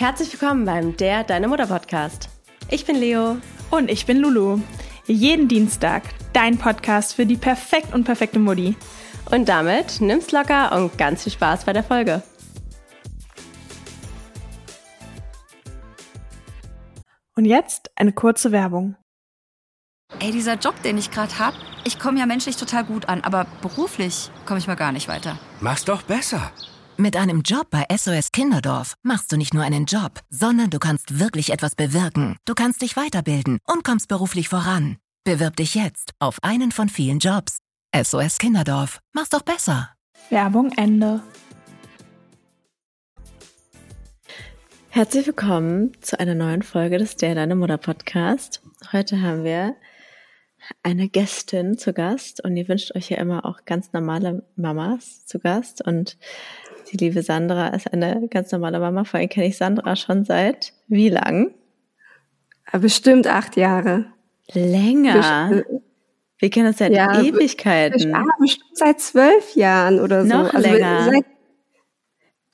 Herzlich willkommen beim Der Deine Mutter Podcast. Ich bin Leo. Und ich bin Lulu. Jeden Dienstag dein Podcast für die perfekt und perfekte Mutti. Und damit nimm's locker und ganz viel Spaß bei der Folge. Und jetzt eine kurze Werbung. Ey, dieser Job, den ich gerade hab, ich komme ja menschlich total gut an, aber beruflich komme ich mal gar nicht weiter. Mach's doch besser. Mit einem Job bei SOS Kinderdorf machst du nicht nur einen Job, sondern du kannst wirklich etwas bewirken. Du kannst dich weiterbilden und kommst beruflich voran. Bewirb dich jetzt auf einen von vielen Jobs. SOS Kinderdorf. Mach's doch besser. Werbung Ende. Herzlich willkommen zu einer neuen Folge des Der Deine Mutter Podcast. Heute haben wir eine Gästin zu Gast und ihr wünscht euch ja immer auch ganz normale Mamas zu Gast und die liebe Sandra ist eine ganz normale Mama. Vor allem kenne ich Sandra schon seit wie lang? Bestimmt acht Jahre. Länger. Wir kennen uns seit ja, Ewigkeiten. Ja, bestimmt seit zwölf Jahren oder so. Noch also länger. Seit,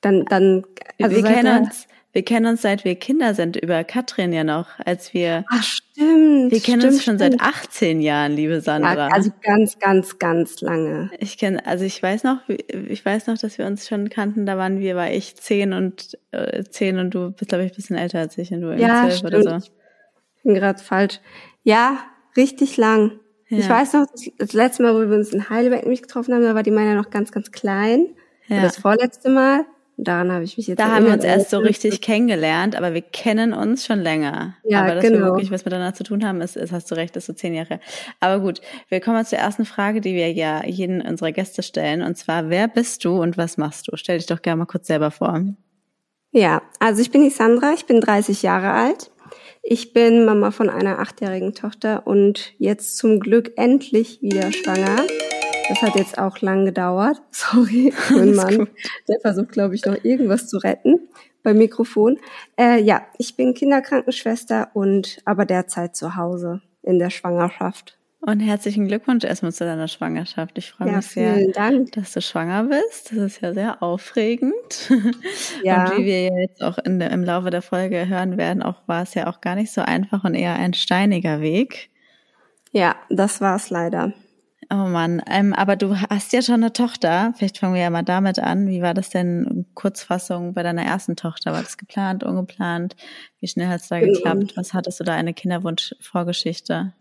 dann, dann, also wir kennen uns, wir kennen uns seit wir Kinder sind über Katrin ja noch, als wir. Ach stimmt. Wir kennen stimmt, uns schon stimmt. seit 18 Jahren, liebe Sandra. Ja, also ganz, ganz, ganz lange. Ich kenne, also ich weiß noch, ich weiß noch, dass wir uns schon kannten. Da waren wir, war ich zehn und äh, zehn und du bist glaube ich ein bisschen älter als ich und du ja, zwölf oder so. Ich bin gerade falsch. Ja, richtig lang. Ja. Ich weiß noch, das letzte Mal, wo wir uns in Heidelberg nämlich getroffen haben, da war die meine noch ganz, ganz klein. Ja. Das vorletzte Mal. Daran habe ich mich jetzt Da haben wir uns erst so richtig kennengelernt, aber wir kennen uns schon länger. Ja, aber dass genau. wir wirklich was miteinander zu tun haben, ist, ist hast du recht, ist so zehn Jahre. Aber gut, wir kommen zur ersten Frage, die wir ja jeden unserer Gäste stellen. Und zwar, wer bist du und was machst du? Stell dich doch gerne mal kurz selber vor. Ja, also ich bin die Sandra, ich bin 30 Jahre alt. Ich bin Mama von einer achtjährigen Tochter und jetzt zum Glück endlich wieder schwanger. Das hat jetzt auch lang gedauert. Sorry, mein Mann. gut. Der versucht, glaube ich, noch irgendwas zu retten beim Mikrofon. Äh, ja, ich bin Kinderkrankenschwester und aber derzeit zu Hause in der Schwangerschaft. Und herzlichen Glückwunsch erstmal zu deiner Schwangerschaft. Ich freue Ja, mich sehr, Dank. dass du schwanger bist. Das ist ja sehr aufregend. Ja. Und wie wir jetzt auch der, im Laufe der Folge hören werden, auch war es ja auch gar nicht so einfach und eher ein steiniger Weg. Ja, das war's leider. Oh Mann, ähm, aber du hast ja schon eine Tochter. Vielleicht fangen wir ja mal damit an. Wie war das denn Kurzfassung bei deiner ersten Tochter? War das geplant, ungeplant? Wie schnell hat es da Genau. geklappt? Was hattest du da eine Kinderwunsch-Vorgeschichte?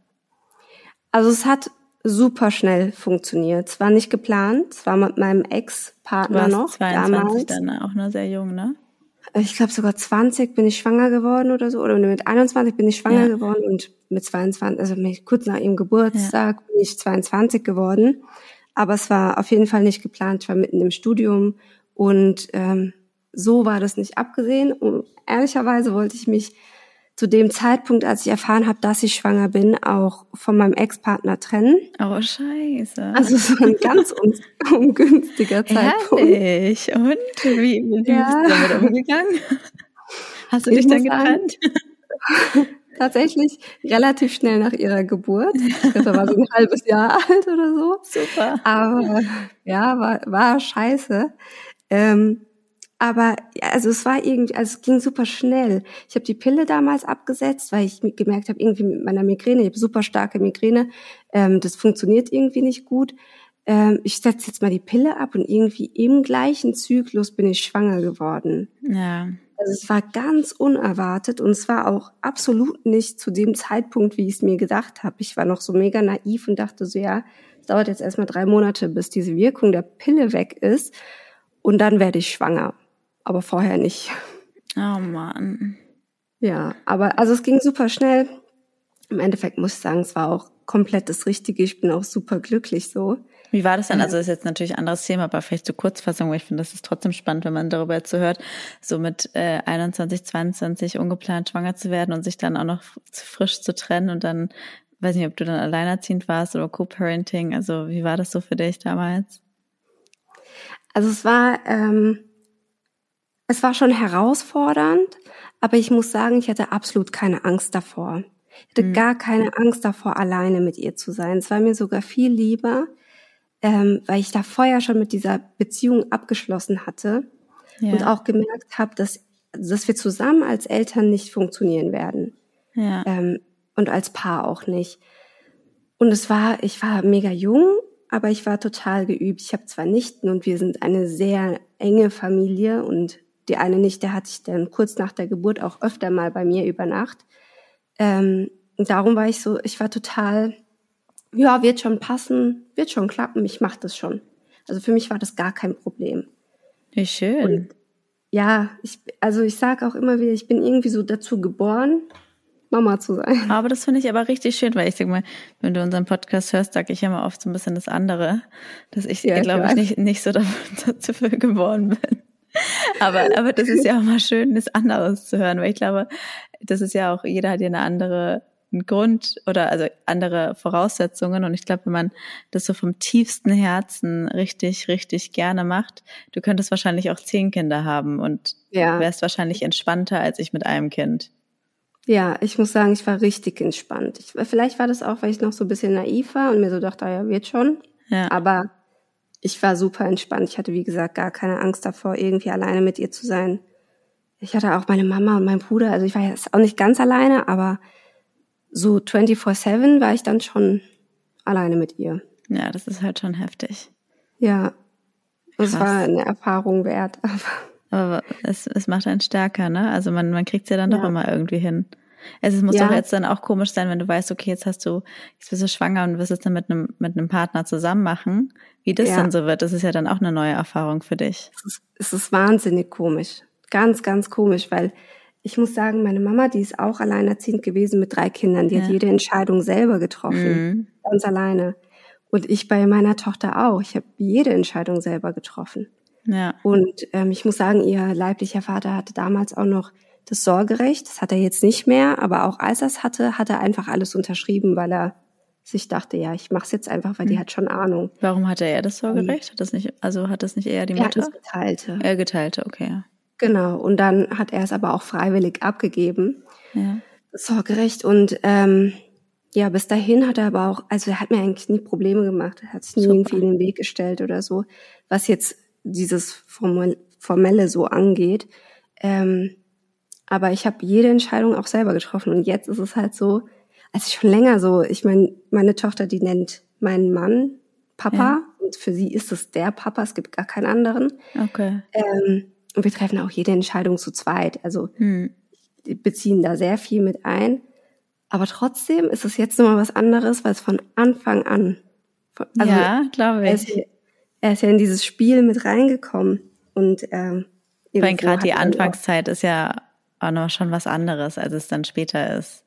Also es hat super schnell funktioniert. Es war nicht geplant. Es war mit meinem Ex-Partner noch 22 damals. dann auch noch sehr jung, ne? Ich glaube sogar 20 bin ich schwanger geworden oder so. Oder mit 21 bin ich schwanger Ja. geworden und mit 22, also kurz nach ihrem Geburtstag bin ich 22 geworden. Aber es war auf jeden Fall nicht geplant. Ich war mitten im Studium und ähm, so war das nicht abgesehen. Und ehrlicherweise wollte ich mich zu dem Zeitpunkt, als ich erfahren habe, dass ich schwanger bin, auch von meinem Ex-Partner trennen. Oh, scheiße. Also war ein ganz un ungünstiger Zeitpunkt. Ehrlich? Und wie, wie Ja. bist du damit umgegangen? Hast du Ich dich dann sagen, getrennt? Tatsächlich relativ schnell nach ihrer Geburt. Ich glaube, da war sie ein halbes Jahr alt oder so. Super. Aber ja, war, war scheiße. Ähm, aber also es war irgendwie, also es ging super schnell. Ich habe die Pille damals abgesetzt, weil ich gemerkt habe, irgendwie mit meiner Migräne, ich habe super starke Migräne, ähm, das funktioniert irgendwie nicht gut. Ähm, ich setze jetzt mal die Pille ab und irgendwie im gleichen Zyklus bin ich schwanger geworden. Ja. Also es war ganz unerwartet und es war auch absolut nicht zu dem Zeitpunkt, wie ich es mir gedacht habe. Ich war noch so mega naiv und dachte so, ja, es dauert jetzt erstmal drei Monate, bis diese Wirkung der Pille weg ist und dann werde ich schwanger. Aber vorher nicht. Oh Mann. Ja, aber also es ging super schnell. Im Endeffekt muss ich sagen, es war auch komplett das Richtige. Ich bin auch super glücklich so. Wie war das denn? Also das ist jetzt natürlich ein anderes Thema, aber vielleicht zur Kurzfassung, weil ich finde, das ist trotzdem spannend, wenn man darüber jetzt so hört, so mit äh, 21, 22 ungeplant schwanger zu werden und sich dann auch noch frisch zu trennen und dann, weiß nicht, ob du dann alleinerziehend warst oder Co-Parenting. Also wie war das so für dich damals? Also es war, ähm, es war schon herausfordernd, aber ich muss sagen, ich hatte absolut keine Angst davor. Ich hatte Mhm. gar keine Angst davor, alleine mit ihr zu sein. Es war mir sogar viel lieber, ähm, weil ich da vorher schon mit dieser Beziehung abgeschlossen hatte Ja. und auch gemerkt habe, dass dass wir zusammen als Eltern nicht funktionieren werden. Ja. Ähm, und als Paar auch nicht. Und es war, ich war mega jung, aber ich war total geübt. Ich habe zwar Nichten und wir sind eine sehr enge Familie und die eine Nichte hatte ich dann kurz nach der Geburt auch öfter mal bei mir über Nacht. Ähm, und darum war ich so, ich war total, ja, wird schon passen, wird schon klappen, ich mache das schon. Also für mich war das gar kein Problem. Wie schön. Und ja, ich, also ich sage auch immer wieder, ich bin irgendwie so dazu geboren, Mama zu sein. Aber das finde ich aber richtig schön, weil ich denke mal, wenn du unseren Podcast hörst, sage ich immer oft so ein bisschen das andere, dass ich, Ja, glaube ich, nicht, nicht so dafür geboren bin. Aber, aber das ist ja auch mal schön, das anderes zu hören, weil ich glaube, das ist ja auch, jeder hat ja eine andere Grund oder also andere Voraussetzungen und ich glaube, wenn man das so vom tiefsten Herzen richtig, richtig gerne macht, du könntest wahrscheinlich auch zehn Kinder haben und Ja. wärst wahrscheinlich entspannter als ich mit einem Kind. Ja, ich muss sagen, ich war richtig entspannt. Ich, vielleicht war das auch, weil ich noch so ein bisschen naiv war und mir so dachte, ah ja, wird schon. Ja. Aber ich war super entspannt. Ich hatte, wie gesagt, gar keine Angst davor, irgendwie alleine mit ihr zu sein. Ich hatte auch meine Mama und meinen Bruder. Also ich war jetzt auch nicht ganz alleine, aber so 24-7 war ich dann schon alleine mit ihr. Ja, das ist halt schon heftig. Ja. Es Krass. war eine Erfahrung wert. Aber Aber es, es macht einen stärker, ne? Also man, man kriegt es ja dann doch Ja. immer irgendwie hin. Also es muss Ja. doch jetzt dann auch komisch sein, wenn du weißt, okay, jetzt hast du, jetzt bist du schwanger und wirst es dann mit einem, mit einem Partner zusammen machen. Wie das Ja. dann so wird, das ist ja dann auch eine neue Erfahrung für dich. es ist, es ist wahnsinnig komisch. Ganz, ganz komisch, weil ich muss sagen, meine Mama, die ist auch alleinerziehend gewesen mit drei Kindern. Die hat Ja. jede Entscheidung selber getroffen. Mhm. Ganz alleine. Und ich bei meiner Tochter auch. Ich habe jede Entscheidung selber getroffen. Ja. Und ähm, ich muss sagen, ihr leiblicher Vater hatte damals auch noch das Sorgerecht. Das hat er jetzt nicht mehr, aber auch als er es hatte, hat er einfach alles unterschrieben, weil er sich dachte, ja, ich mache es jetzt einfach, weil die hat schon Ahnung. Warum hatte er das Sorgerecht? Hat das nicht, also hat das nicht eher die Er hat Mutter? das Geteilte. Er geteilte, okay. Genau. Und dann hat er es aber auch freiwillig abgegeben. Ja. Das Sorgerecht. Und ähm, ja, bis dahin hat er aber auch, also er hat mir eigentlich nie Probleme gemacht. Er hat sich nie Super. irgendwie in den Weg gestellt oder so, was jetzt dieses Formel, Formelle so angeht. Ähm, aber ich habe jede Entscheidung auch selber getroffen. Und jetzt ist es halt so, also schon länger so, ich meine, meine Tochter, die nennt meinen Mann Papa. Ja. Und für sie ist es der Papa, es gibt gar keinen anderen. Okay. Ähm, und wir treffen auch jede Entscheidung zu zweit. Also Hm. beziehen da sehr viel mit ein. Aber trotzdem ist es jetzt nochmal was anderes, weil es von Anfang an, von- also ja, glaube er, ist, ich. er ist ja in dieses Spiel mit reingekommen. Und ähm, Weil gerade die Anfangszeit ist ja auch noch schon was anderes, als es dann später ist.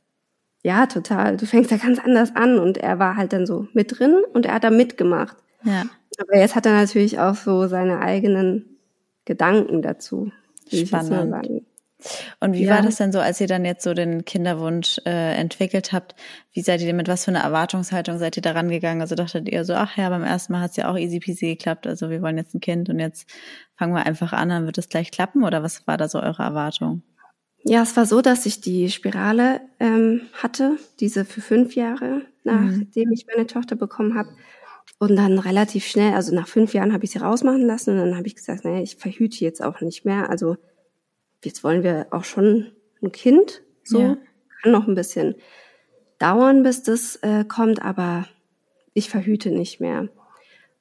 Ja, total. Du fängst da ganz anders an und er war halt dann so mit drin und er hat da mitgemacht. Ja. Aber jetzt hat er natürlich auch so seine eigenen Gedanken dazu. Spannend. Und wie Ja. war das denn so, als ihr dann jetzt so den Kinderwunsch äh, entwickelt habt? Wie seid ihr denn mit was für einer Erwartungshaltung seid ihr da rangegangen? Also dachtet ihr so, ach ja, beim ersten Mal hat es ja auch easy peasy geklappt, also wir wollen jetzt ein Kind und jetzt fangen wir einfach an, dann wird es gleich klappen? Oder was war da so eure Erwartung? Ja, es war so, dass ich die Spirale ähm, hatte, diese für fünf Jahre, nachdem ich meine Tochter bekommen habe. Und dann relativ schnell, also nach fünf Jahren habe ich sie rausmachen lassen und dann habe ich gesagt, naja, ich verhüte jetzt auch nicht mehr. Also jetzt wollen wir auch schon ein Kind. So Ja. kann noch ein bisschen dauern, bis das äh, kommt, aber ich verhüte nicht mehr.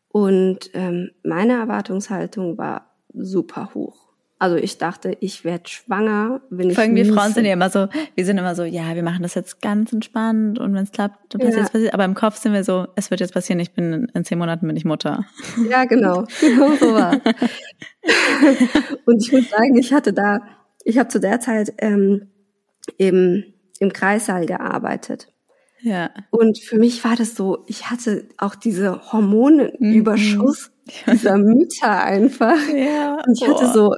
Und ähm, meine Erwartungshaltung war super hoch. Also ich dachte, ich werde schwanger, wenn ich Vor allem wir Frauen sind ja immer so, wir sind immer so, ja, wir machen das jetzt ganz entspannt und wenn es klappt, dann passiert es Ja. passiert. Aber im Kopf sind wir so, es wird jetzt passieren, ich bin in zehn Monaten bin ich Mutter. Ja, genau. Genau so war. Und ich muss sagen, ich hatte da, ich habe zu der Zeit ähm, im, im Kreissaal gearbeitet. Ja. Und für mich war das so, ich hatte auch diese Hormonenüberschuss Mhm. dieser Mütter einfach. Ja. Und ich hatte so,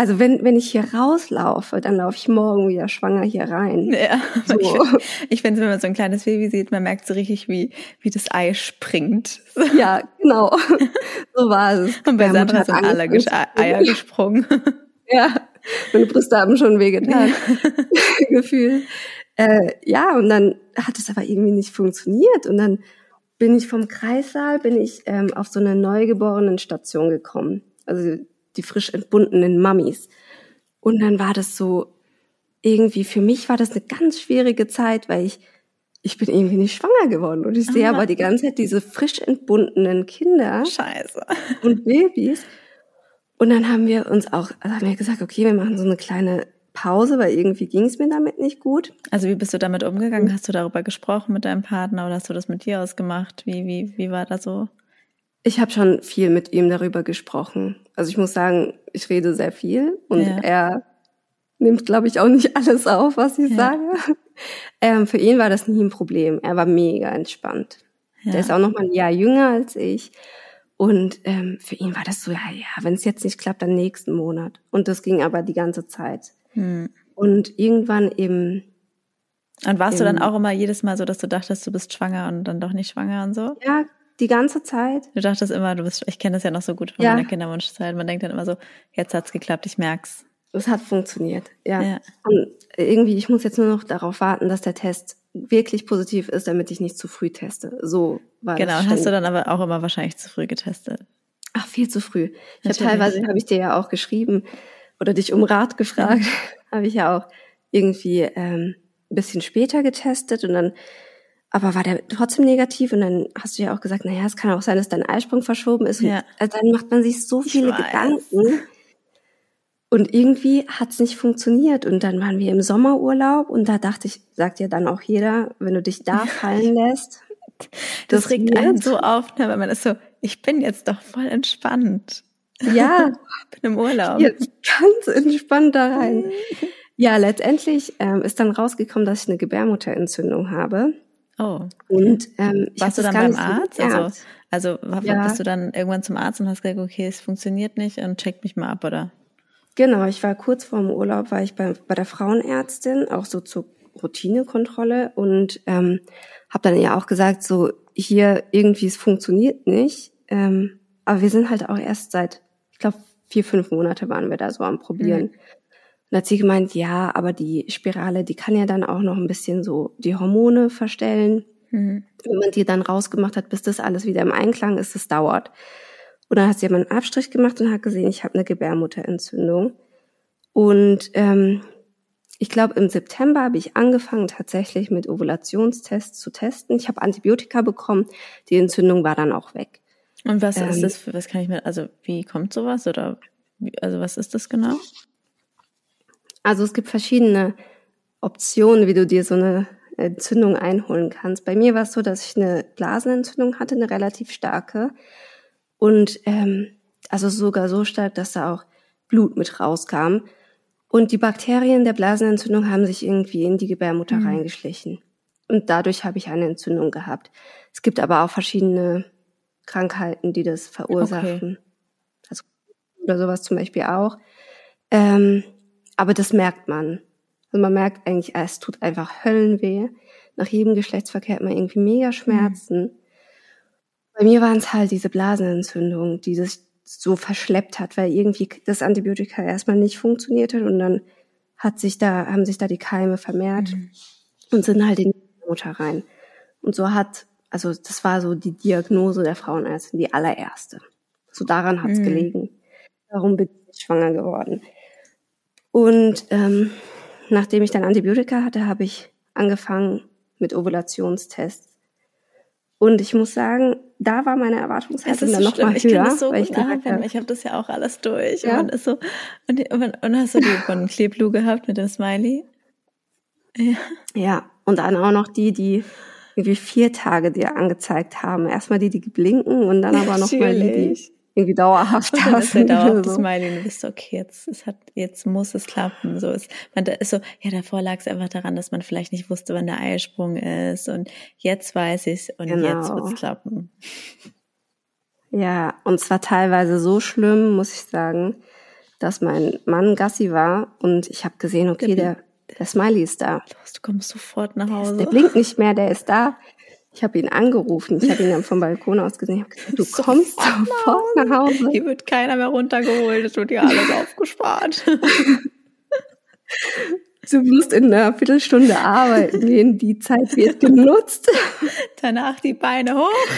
also wenn, wenn ich hier rauslaufe, dann laufe ich morgen wieder schwanger hier rein. Ja, So. ich, find- ich finde, wenn man so ein kleines Baby sieht, man merkt so richtig, wie, wie das Ei springt. Ja, genau. So war es. Und bei Sandra sind alle zu Eier gesprungen. Ja, meine Brüste haben schon wehgetan. Gefühl. Äh, ja, und dann hat es aber irgendwie nicht funktioniert. Und dann bin ich vom Kreissaal, bin ich ähm, auf so eine neugeborenen Station gekommen. Also die frisch entbundenen Mummies. Und dann war das so, irgendwie für mich war das eine ganz schwierige Zeit, weil ich, ich bin irgendwie nicht schwanger geworden. Und ich sehe Aha. aber die ganze Zeit diese frisch entbundenen Kinder Scheiße. und Babys. Und dann haben wir uns auch, also haben wir gesagt, okay, wir machen so eine kleine Pause, weil irgendwie ging es mir damit nicht gut. Also wie bist du damit umgegangen? Hast du darüber gesprochen mit deinem Partner oder hast du das mit dir ausgemacht? Wie, wie, wie war das so? Ich habe schon viel mit ihm darüber gesprochen. Also ich muss sagen, ich rede sehr viel und Ja. er nimmt, glaube ich, auch nicht alles auf, was ich Ja. sage. Ähm, für ihn war das nie ein Problem. Er war mega entspannt. Ja. Der ist auch noch mal ein Jahr jünger als ich. Und ähm, für ihn war das so, ja, ja, wenn es jetzt nicht klappt, dann nächsten Monat. Und das ging aber die ganze Zeit. Hm. Und irgendwann eben, Und warst du dann auch immer jedes Mal so, dass du dachtest, du bist schwanger und dann doch nicht schwanger und so? ja, die ganze Zeit. Du dachtest immer, du bist, ich kenne das ja noch so gut von Ja. meiner Kinderwunschzeit. Man denkt dann immer so, jetzt hat's geklappt, ich merk's. Es hat funktioniert, ja. Ja. Und irgendwie, ich muss jetzt nur noch darauf warten, dass der Test wirklich positiv ist, damit ich nicht zu früh teste. So war Genau, das. und hast du dann aber auch immer wahrscheinlich zu früh getestet. Ach, viel zu früh. Ich habe teilweise, habe ich dir ja auch geschrieben oder dich um Rat gefragt, habe ich ja auch irgendwie ähm, ein bisschen später getestet und dann, aber war der trotzdem negativ und dann hast du ja auch gesagt, naja, es kann auch sein, dass dein Eisprung verschoben ist. Und Ja. also dann macht man sich so Ich viele. Gedanken. Und irgendwie hat's nicht funktioniert. Und dann waren wir im Sommerurlaub und da dachte ich, sagt ja dann auch jeder, wenn du dich da fallen lässt. Das, regt einen so auf, ne, weil man ist so, ich bin jetzt doch voll entspannt. Ja, Bin im Urlaub. jetzt ganz entspannt da rein. Ja, letztendlich ähm, ist dann rausgekommen, dass ich eine Gebärmutterentzündung habe. Oh. Und ähm, Warst du dann beim Arzt? Also, also Ja. bist du dann irgendwann zum Arzt und hast gesagt, okay, es funktioniert nicht und checkt mich mal ab, oder? Genau, ich war kurz vor dem Urlaub, war ich bei, bei der Frauenärztin, auch so zur Routinekontrolle und ähm, habe dann ja auch gesagt, so hier irgendwie es funktioniert nicht. Ähm, aber wir sind halt auch erst seit, ich glaube, vier, fünf Monate waren wir da so am Probieren. Und hat sie gemeint, ja, aber die Spirale, die kann ja dann auch noch ein bisschen so die Hormone verstellen. Mhm. Wenn man die dann rausgemacht hat, bis das alles wieder im Einklang ist, das dauert. Und dann hat sie aber einen Abstrich gemacht und hat gesehen, ich habe eine Gebärmutterentzündung. Und ähm, ich glaube, im September habe ich angefangen, tatsächlich mit Ovulationstests zu testen. Ich habe Antibiotika bekommen, die Entzündung war dann auch weg. Und was ist Ähm. das für, was kann ich mir, also wie kommt sowas oder, wie, also was ist das genau? Also es gibt verschiedene Optionen, wie du dir so eine Entzündung einholen kannst. Bei mir war es so, dass ich eine Blasenentzündung hatte, eine relativ starke. Und ähm, also sogar so stark, dass da auch Blut mit rauskam. Und die Bakterien der Blasenentzündung haben sich irgendwie in die Gebärmutter Mhm. reingeschlichen. Und dadurch habe ich eine Entzündung gehabt. Es gibt aber auch verschiedene Krankheiten, die das verursachen. Also oder sowas zum Beispiel auch. Ähm, aber das merkt man. Also man merkt eigentlich, es tut einfach Höllenweh. Nach jedem Geschlechtsverkehr hat man irgendwie mega Schmerzen. Bei mir waren es halt diese Blasenentzündungen, die das so verschleppt hat, weil irgendwie das Antibiotika erstmal nicht funktioniert hat und dann hat sich da, haben sich da die Keime vermehrt und sind halt in die Mutter rein. Und so hat, also das war so die Diagnose der Frauenärztin, die allererste. So daran hat's Mhm. gelegen. Darum bin ich schwanger geworden. Und ähm, nachdem ich dann Antibiotika hatte, habe ich angefangen mit Ovulationstests. Und ich muss sagen, da war meine Erwartungshaltung dann so noch schlimm. mal Ich kann höher, das so weil ich nachempfinden. Ich habe das ja auch alles durch. Ja? Und, man ist so, und, und, und hast du die von Kleblu gehabt mit dem Smiley? Ja. ja, und dann auch noch die, die irgendwie vier Tage dir angezeigt haben. Erstmal die, die blinken und dann aber noch mal die, die. Irgendwie dauerhaft Und da dann ist der oder dauerhaft so. Smiley und du bist so, okay, jetzt, es hat, jetzt muss es klappen. So ist, man da ist so, ja, davor lag es einfach daran, dass man vielleicht nicht wusste, wann der Eisprung ist und jetzt weiß ich's und Genau. jetzt wird's klappen. Ja, und zwar teilweise so schlimm, muss ich sagen, dass mein Mann Gassi war und ich habe gesehen, okay, Der der, der Smiley ist da. Du kommst sofort nach Hause. Der blinkt nicht mehr, der ist da. Ich habe ihn angerufen, ich habe ihn dann vom Balkon aus gesehen. Ich habe gesagt, du Sofort kommst sofort nach Hause. Hier wird keiner mehr runtergeholt, es wird ja alles aufgespart. Du musst in einer Viertelstunde arbeiten gehen, die Zeit wird genutzt. Danach die Beine hoch.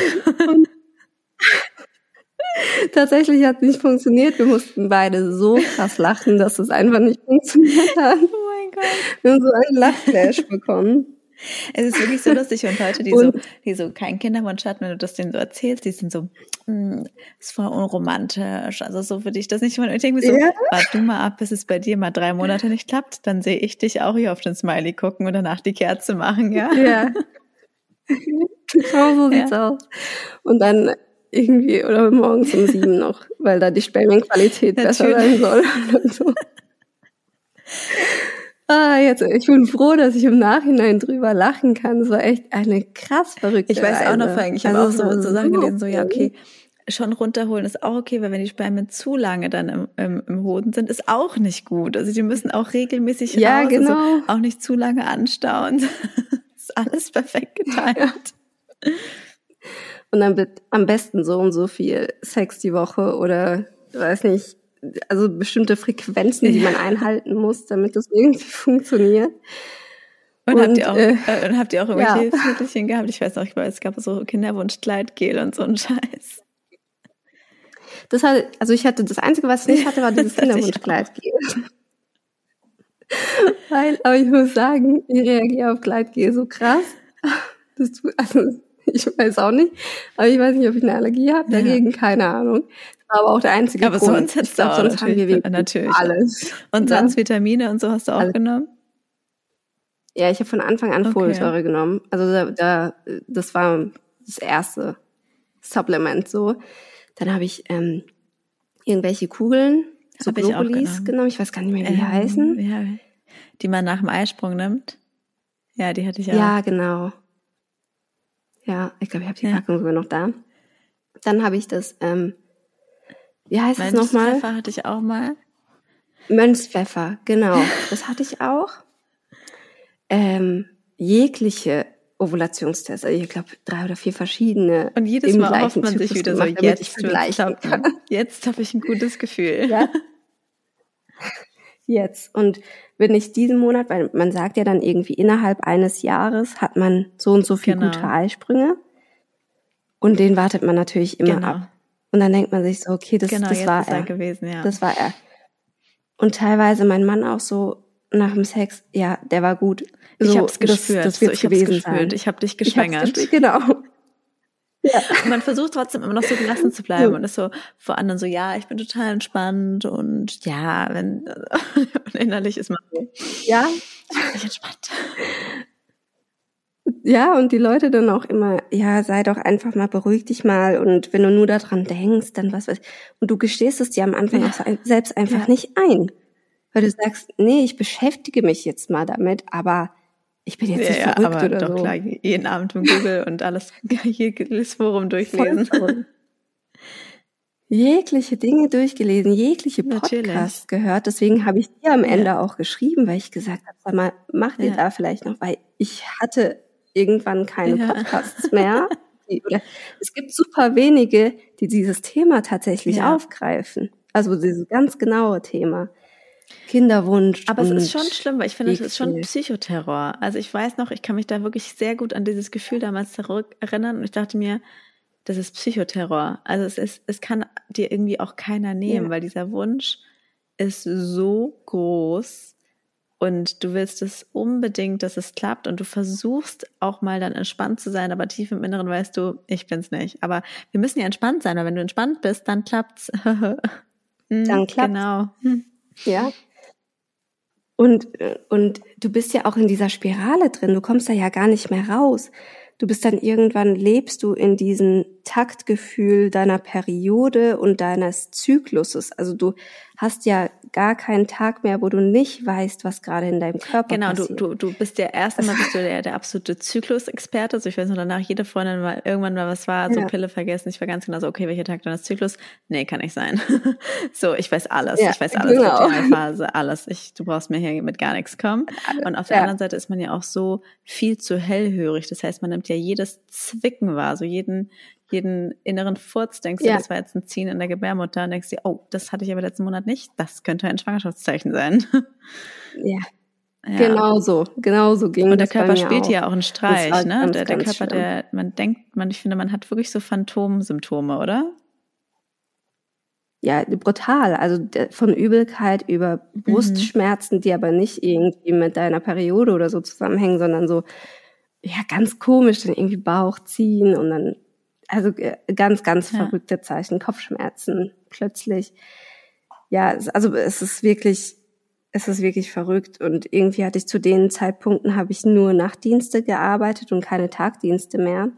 Tatsächlich hat es nicht funktioniert. Wir mussten beide so krass lachen, dass es einfach nicht funktioniert hat. Oh mein Gott. Wir haben so einen Lachflash bekommen. Es ist wirklich so lustig und Leute, die so, die so keinen Kinderwunsch hatten, wenn du das denen so erzählst, die sind so, mm, ist voll unromantisch. Also so würde ich das nicht. Ich denke mir so, ja? warte du mal ab, bis es bei dir mal drei Monate nicht klappt, dann sehe ich dich auch hier auf den Smiley gucken und danach die Kerze machen, ja? Ja. genau so sieht's ja. aus. Und dann irgendwie oder morgens um sieben noch, weil da die Spermienqualität besser sein soll. Und so. Ah, jetzt, ich bin froh, dass ich im Nachhinein drüber lachen kann. Das war echt eine krass verrückte Ich weiß Reise. auch noch, ich habe also auch so, so Sachen gelesen, so, ja, okay, schon runterholen ist auch okay, weil wenn die Spermien zu lange dann im, im, im Hoden sind, ist auch nicht gut. Also die müssen auch regelmäßig ja, raus, genau. Also auch nicht zu lange anstauen. ist alles perfekt geteilt. Ja. Und dann wird am besten so und so viel Sex die Woche oder weiß nicht, also bestimmte Frequenzen, die man einhalten muss, damit das irgendwie funktioniert. Und, und habt ihr auch, äh, äh, und habt ihr auch irgendwelche ja. Hilfsmittelchen gehabt? Ich weiß ich weiß, es gab so Kinderwunsch-Gleitgel und so ein Scheiß. Das hat, also ich hatte, das Einzige, was ich nicht hatte, war dieses Kinderwunsch-Gleitgel. Weil, aber ich muss sagen, ich reagiere auf Gleitgel so krass. Das tut, also, ich weiß auch nicht. Aber ich weiß nicht, ob ich eine Allergie habe. Dagegen ja. keine Ahnung aber auch der einzige aber Grund. sonst hättest du auch sonst haben wir natürlich alles. Und ja. sonst Vitamine und so hast du auch alles. genommen? Ja, ich habe von Anfang an okay. Folsäure genommen. Also da, da, das war das erste Supplement so. Dann habe ich ähm, irgendwelche Kugeln, so hab Globulis genommen. genommen. Ich weiß gar nicht mehr, wie die ähm, heißen. Ja, die man nach dem Eisprung nimmt. Ja, die hatte ich auch. Ja, genau. Ja, ich glaube, ich habe die ja. Packung sogar noch da. Dann habe ich das ähm, wie heißt es nochmal? Mönchspfeffer hatte ich auch mal. Mönchspfeffer, genau. Das hatte ich auch. Ähm, jegliche Ovulationstests, also ich glaube drei oder vier verschiedene. Und jedes Mal hofft man sich wieder gemacht, so, jetzt vergleichen kann. Jetzt habe ich ein gutes Gefühl. Ja. Jetzt. Und wenn ich diesen Monat, weil man sagt ja dann irgendwie innerhalb eines Jahres hat man so und so viel genau. gute Eisprünge. Und den wartet man natürlich immer genau. ab. Und dann denkt man sich so, okay, das, genau, das war er. er gewesen, ja. Das war er. Und teilweise mein Mann auch so nach dem Sex, ja, der war gut. So, ich hab's gespürt. Das, das wird so, ich gewesen hab's gespürt. Sein. Ich hab dich geschwängert. Gespürt, genau. Ja. Und man versucht trotzdem immer noch so gelassen zu bleiben ja. und ist so vor anderen so, ja, ich bin total entspannt und ja, wenn und innerlich ist man so, ja, ich bin entspannt. Ja, und die Leute dann auch immer, ja, sei doch einfach mal, beruhig dich mal und wenn du nur daran denkst, dann was weiß ich. Und du gestehst es dir am Anfang ja. auch selbst einfach ja. nicht ein. Weil du sagst, nee, ich beschäftige mich jetzt mal damit, aber ich bin jetzt ja, nicht verrückt aber oder doch so. klar, jeden Abend im Google und alles, jedes Forum durchlesen. jegliche Dinge durchgelesen, jegliche Podcasts gehört. Deswegen habe ich dir am Ende ja. auch geschrieben, weil ich gesagt habe, sag mal, mach dir ja. da vielleicht noch, weil ich hatte irgendwann keine ja. Podcasts mehr. es gibt super wenige, die dieses Thema tatsächlich ja. aufgreifen. Also dieses ganz genaue Thema. Kinderwunsch. Aber es ist schon schlimm, weil ich finde, es ist schon Psychoterror. Also ich weiß noch, ich kann mich da wirklich sehr gut an dieses Gefühl damals zurück erinnern und ich dachte mir, das ist Psychoterror. Also es ist, es kann dir irgendwie auch keiner nehmen, ja. weil dieser Wunsch ist so groß und du willst es unbedingt, dass es klappt und du versuchst auch mal dann entspannt zu sein, aber tief im Inneren weißt du, ich bin's nicht. Aber wir müssen ja entspannt sein, weil wenn du entspannt bist, dann klappt's. Hm, dann klappt's. Genau. Hm. Ja. Und, und du bist ja auch in dieser Spirale drin. Du kommst da ja gar nicht mehr raus. Du bist dann irgendwann, lebst du in diesem Taktgefühl deiner Periode und deines Zykluses. Also du hast ja gar keinen Tag mehr, wo du nicht weißt, was gerade in deinem Körper genau, passiert. Genau, du, du, du bist der erste Mal bist du der, der absolute Zyklusexperte. Also ich weiß noch danach, jede Freundin mal irgendwann mal was war, so ja. Pille vergessen. Ich war ganz genau so, okay, welcher Tag dann ist Zyklus? Nee, kann nicht sein. so, ich weiß alles. Ja, ich weiß alles, genau. Phase, alles. Ich, du brauchst mir hier mit gar nichts kommen. Und auf der ja. anderen Seite ist man ja auch so viel zu hellhörig. Das heißt, man nimmt ja jedes Zwicken wahr, so jeden, jeden inneren Furz denkst ja. du, das war jetzt ein Ziehen in der Gebärmutter und denkst dir, oh, das hatte ich aber letzten Monat nicht, das könnte ein Schwangerschaftszeichen sein. Ja. ja. Genau so, genau so ging Und der Körper spielt auch. ja auch einen Streich, ne? Ganz, der, der Körper, schlimm. der, man denkt, man, ich finde, man hat wirklich so Phantomsymptome, oder? ja, brutal. Also von Übelkeit über mhm. Brustschmerzen, die aber nicht irgendwie mit deiner Periode oder so zusammenhängen, sondern so, ja, ganz komisch, dann irgendwie Bauch ziehen und dann, also äh, ganz, ganz verrückte Zeichen, Kopfschmerzen plötzlich. Ja, also es ist wirklich, es ist wirklich verrückt und irgendwie hatte ich zu den Zeitpunkten habe ich nur Nachtdienste gearbeitet und keine Tagdienste mehr.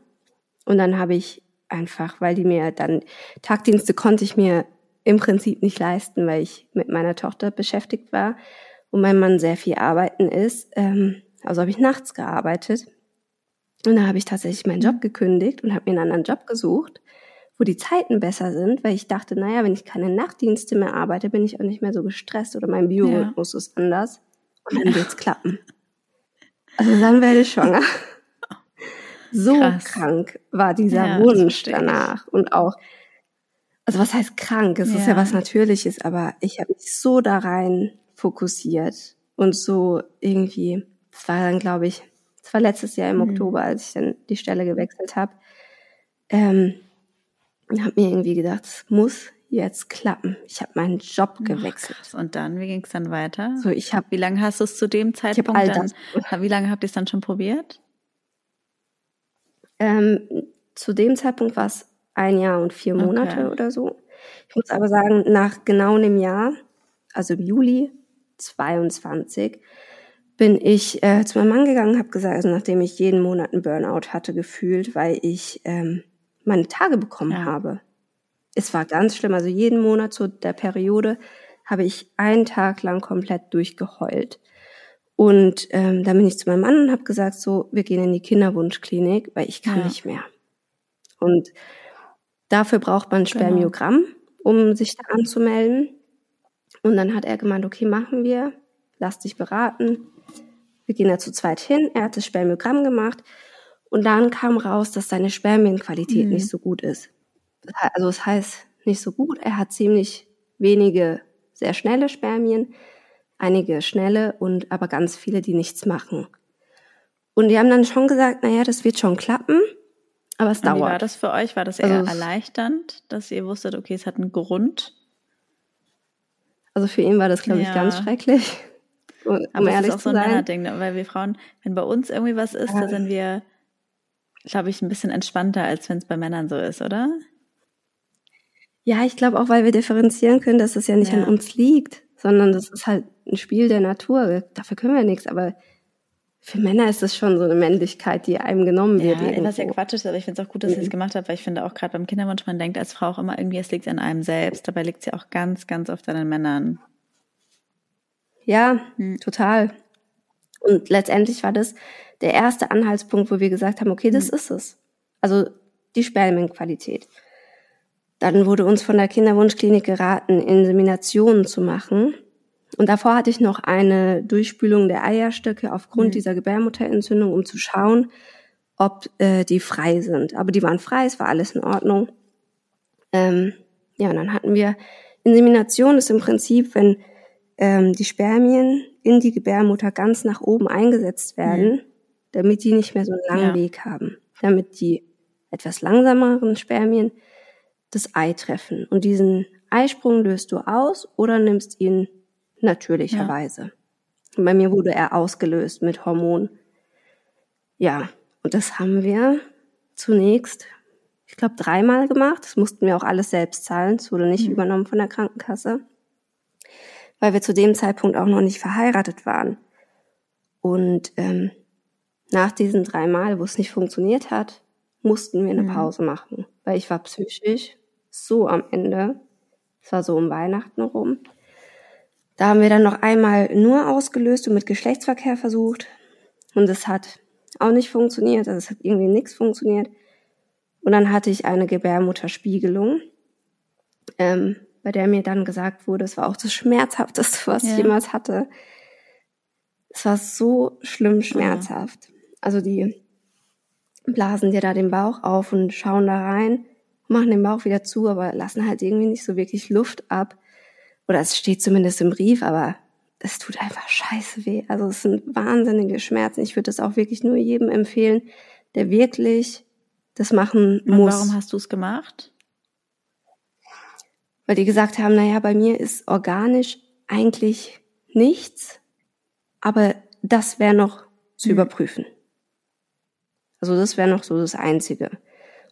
Und dann habe ich einfach, weil die mir dann Tagdienste konnte ich mir im Prinzip nicht leisten, weil ich mit meiner Tochter beschäftigt war und mein Mann sehr viel arbeiten ist. Ähm, also habe ich nachts gearbeitet. Und da habe ich tatsächlich meinen Job gekündigt und habe mir einen anderen Job gesucht, wo die Zeiten besser sind, weil ich dachte, naja, wenn ich keine Nachtdienste mehr arbeite, bin ich auch nicht mehr so gestresst oder mein Biorhythmus ja. ist anders. Und dann wird's klappen. Also dann werde ich schwanger. So Krass. krank war dieser ja, Wunsch danach. Und auch, also was heißt krank? Es ja. ist ja was Natürliches, aber ich habe mich so da rein fokussiert und so irgendwie, das war dann, glaube ich, das war letztes Jahr im mhm. Oktober, als ich dann die Stelle gewechselt habe, ähm, habe mir irgendwie gedacht, es muss jetzt klappen. Ich habe meinen Job gewechselt. Ach, und dann, wie ging es dann weiter? So, ich habe. Wie lange hast du es zu dem Zeitpunkt all dann? Das. Wie lange habt ihr es dann schon probiert? Ähm, zu dem Zeitpunkt war es ein Jahr und vier Monate okay. oder so. Ich muss aber sagen, nach genau einem Jahr, also im Juli 22, bin ich äh, zu meinem Mann gegangen, habe gesagt, also nachdem ich jeden Monat einen Burnout hatte gefühlt, weil ich ähm, meine Tage bekommen ja. habe. Es war ganz schlimm. Also jeden Monat zu der Periode habe ich einen Tag lang komplett durchgeheult. Und ähm, dann bin ich zu meinem Mann und habe gesagt, so, wir gehen in die Kinderwunschklinik, weil ich kann ja. nicht mehr. Und Dafür braucht man ein genau. Spermiogramm, um sich da anzumelden. Und dann hat er gemeint, okay, machen wir, lass dich beraten. Wir gehen da zu zweit hin. Er hat das Spermiogramm gemacht. Und dann kam raus, dass seine Spermienqualität mhm. nicht so gut ist. Also es das heißt nicht so gut. Er hat ziemlich wenige sehr schnelle Spermien, einige schnelle und aber ganz viele, die nichts machen. Und die haben dann schon gesagt, naja, das wird schon klappen. Aber es dauert. Wie war das für euch? War das eher also, erleichternd, dass ihr wusstet, okay, es hat einen Grund? Also für ihn war das, glaube ich, ganz schrecklich. Um, Aber ehrlich das ist auch so ein Männerding, ne? weil wir Frauen, wenn bei uns irgendwie was ist, ja. da sind wir, glaube ich, ein bisschen entspannter, als wenn es bei Männern so ist, oder? Ja, ich glaube auch, weil wir differenzieren können, dass es ja nicht ja. an uns liegt, sondern das ist halt ein Spiel der Natur. Dafür können wir nichts. Aber für Männer ist das schon so eine Männlichkeit, die einem genommen wird. Ja, was ja Quatsch ist, aber ich finde es auch gut, dass mhm. ihr es gemacht habt, weil ich finde auch gerade beim Kinderwunsch, man denkt als Frau auch immer irgendwie, es liegt an einem selbst. Dabei liegt es ja auch ganz, ganz oft an den Männern. Ja, mhm. total. Und letztendlich war das der erste Anhaltspunkt, wo wir gesagt haben, okay, das mhm. ist es. Also die Spermienqualität. Dann wurde uns von der Kinderwunschklinik geraten, Inseminationen zu machen. Und davor hatte ich noch eine Durchspülung der Eierstöcke aufgrund mhm. dieser Gebärmutterentzündung, um zu schauen, ob äh, die frei sind. Aber die waren frei, es war alles in Ordnung. Ähm, ja, und dann hatten wir Insemination ist im Prinzip, wenn ähm, die Spermien in die Gebärmutter ganz nach oben eingesetzt werden, mhm. damit die nicht mehr so einen langen ja. Weg haben, damit die etwas langsameren Spermien das Ei treffen. Und diesen Eisprung löst du aus oder nimmst ihn natürlicherweise. Ja. Bei mir wurde er ausgelöst mit Hormon. Ja, und das haben wir zunächst, ich glaube, dreimal gemacht. Das mussten wir auch alles selbst zahlen. Es wurde nicht mhm. übernommen von der Krankenkasse, weil wir zu dem Zeitpunkt auch noch nicht verheiratet waren. Und ähm, nach diesen dreimal, wo es nicht funktioniert hat, mussten wir eine mhm. Pause machen, weil ich war psychisch so am Ende. Es war so um Weihnachten rum. Da haben wir dann noch einmal nur ausgelöst und mit Geschlechtsverkehr versucht. Und es hat auch nicht funktioniert. Also es hat irgendwie nichts funktioniert. Und dann hatte ich eine Gebärmutterspiegelung, ähm, bei der mir dann gesagt wurde, es war auch das Schmerzhafteste, was ja. ich jemals hatte. Es war so schlimm schmerzhaft. Ja. Also die blasen dir da den Bauch auf und schauen da rein, machen den Bauch wieder zu, aber lassen halt irgendwie nicht so wirklich Luft ab. Oder es steht zumindest im Brief, aber es tut einfach scheiße weh. Also es sind wahnsinnige Schmerzen. Ich würde das auch wirklich nur jedem empfehlen, der wirklich das machen muss. Und warum hast du es gemacht? Weil die gesagt haben, naja, bei mir ist organisch eigentlich nichts, aber das wäre noch zu Mhm. überprüfen. Also das wäre noch so das Einzige,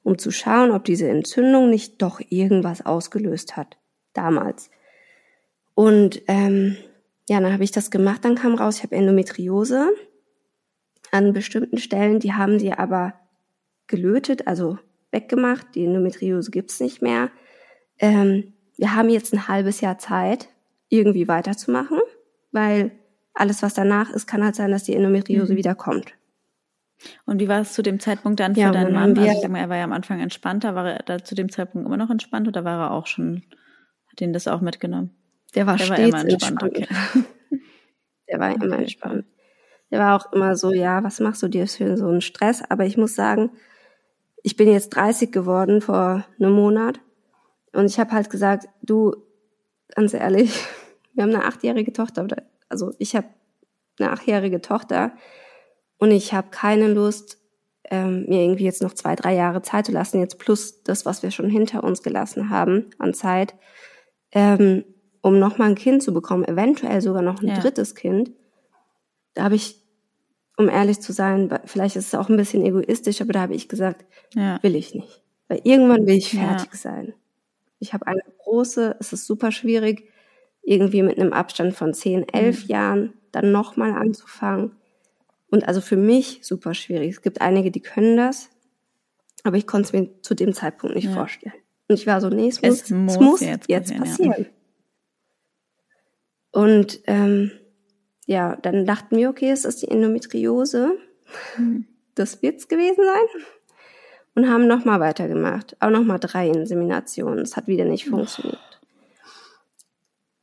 um zu schauen, ob diese Entzündung nicht doch irgendwas ausgelöst hat damals. Und ähm, ja, dann habe ich das gemacht, dann kam raus, ich habe Endometriose an bestimmten Stellen, die haben die aber gelötet, also weggemacht. Die Endometriose gibt's nicht mehr. Ähm, wir haben jetzt ein halbes Jahr Zeit, irgendwie weiterzumachen, weil alles, was danach ist, kann halt sein, dass die Endometriose Mhm. wieder kommt. Und wie war es zu dem Zeitpunkt dann für Ja, deinen Mann? wir- Also ich sag mal, er war ja am Anfang entspannter. War er da zu dem Zeitpunkt immer noch entspannt oder war er auch schon, hat ihn das auch mitgenommen? Der war Der war stets immer entspannt, entspannt. Der war immer Okay, entspannt. Der war auch immer so, ja, was machst du dir für so einen Stress? Aber ich muss sagen, ich bin jetzt 30 geworden vor einem Monat und ich habe halt gesagt, du, ganz ehrlich, wir haben eine achtjährige Tochter, oder- also ich habe eine achtjährige Tochter und ich habe keine Lust, ähm, mir irgendwie jetzt noch zwei, drei Jahre Zeit zu lassen, jetzt plus das, was wir schon hinter uns gelassen haben an Zeit, ähm, um nochmal ein Kind zu bekommen, eventuell sogar noch ein Ja. drittes Kind. Da habe ich, um ehrlich zu sein, vielleicht ist es auch ein bisschen egoistisch, aber da habe ich gesagt, Ja. will ich nicht. Weil irgendwann will ich Ja. fertig sein. Ich habe eine große, es ist super schwierig, irgendwie mit einem Abstand von 10, 11 Mhm. Jahren dann nochmal anzufangen. Und also für mich super schwierig. Es gibt einige, die können das, aber ich konnte es mir zu dem Zeitpunkt nicht Ja. vorstellen. Und ich war so, nee, es muss, Es muss es muss jetzt jetzt, passieren, ja. passieren. Und ähm, ja, dann dachten wir, okay, es ist die Endometriose. Mhm. Das wird's gewesen sein. Und haben nochmal weitergemacht. Auch nochmal drei Inseminationen. Es hat wieder nicht funktioniert.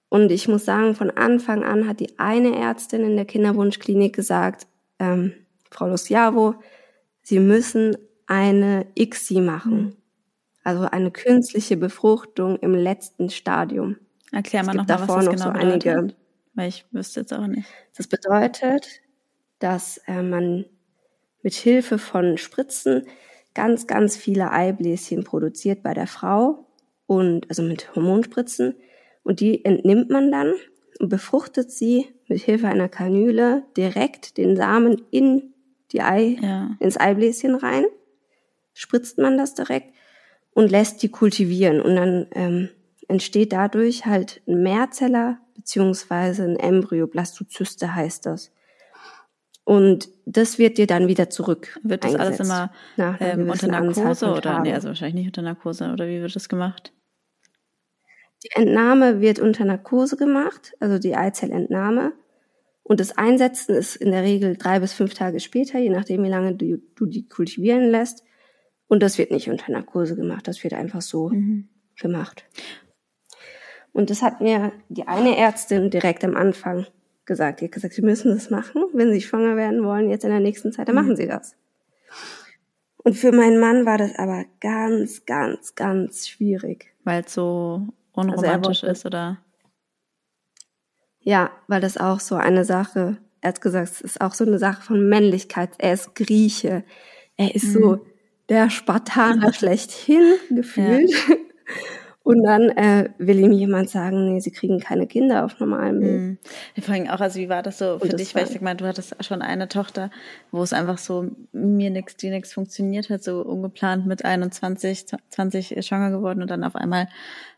Und ich muss sagen, von Anfang an hat die eine Ärztin in der Kinderwunschklinik gesagt, ähm, Frau Luciavo, Sie müssen eine ICSI machen. Also eine künstliche Befruchtung im letzten Stadium. Erklär mal nochmal, was das noch genau so bedeutet. einige- Weil ich wüsste jetzt auch nicht. Das bedeutet, dass äh, man mit Hilfe von Spritzen ganz, ganz viele Eibläschen produziert bei der Frau und also mit Hormonspritzen und die entnimmt man dann und befruchtet sie mit Hilfe einer Kanüle direkt den Samen in die Ei, Ja. ins Eibläschen rein, spritzt man das direkt und lässt die kultivieren und dann ähm, entsteht dadurch halt ein Mehrzeller beziehungsweise ein Embryo, Blastozyste heißt das. Und das wird dir dann wieder zurück. Wird das alles immer ähm, unter Anzahl Narkose oder? Nee, also wahrscheinlich nicht unter Narkose. Oder wie wird das gemacht? Die Entnahme wird unter Narkose gemacht, also die Eizellentnahme. Und das Einsetzen ist in der Regel drei bis fünf Tage später, je nachdem, wie lange du, du die kultivieren lässt. Und das wird nicht unter Narkose gemacht, das wird einfach so Mhm. gemacht. Und das hat mir die eine Ärztin direkt am Anfang gesagt. Die hat gesagt, Sie müssen das machen. Wenn Sie schwanger werden wollen, jetzt in der nächsten Zeit, dann Mhm. machen Sie das. Und für meinen Mann war das aber ganz, ganz, ganz schwierig. Weil es so Also unromantisch wollte- ist, oder? Ja, weil das auch so eine Sache, er hat gesagt, es ist auch so eine Sache von Männlichkeit. Er ist Grieche. Er ist so der Spartaner schlechthin gefühlt. Und dann äh, will ihm jemand sagen, nee, sie kriegen keine Kinder auf normalem Weg. Mhm. Vor allem auch, also wie war das so für dich? Weil ich sag mal, du hattest schon eine Tochter, wo es einfach so mir nix, dir nix funktioniert hat, so ungeplant mit 21, 20 schwanger geworden und dann auf einmal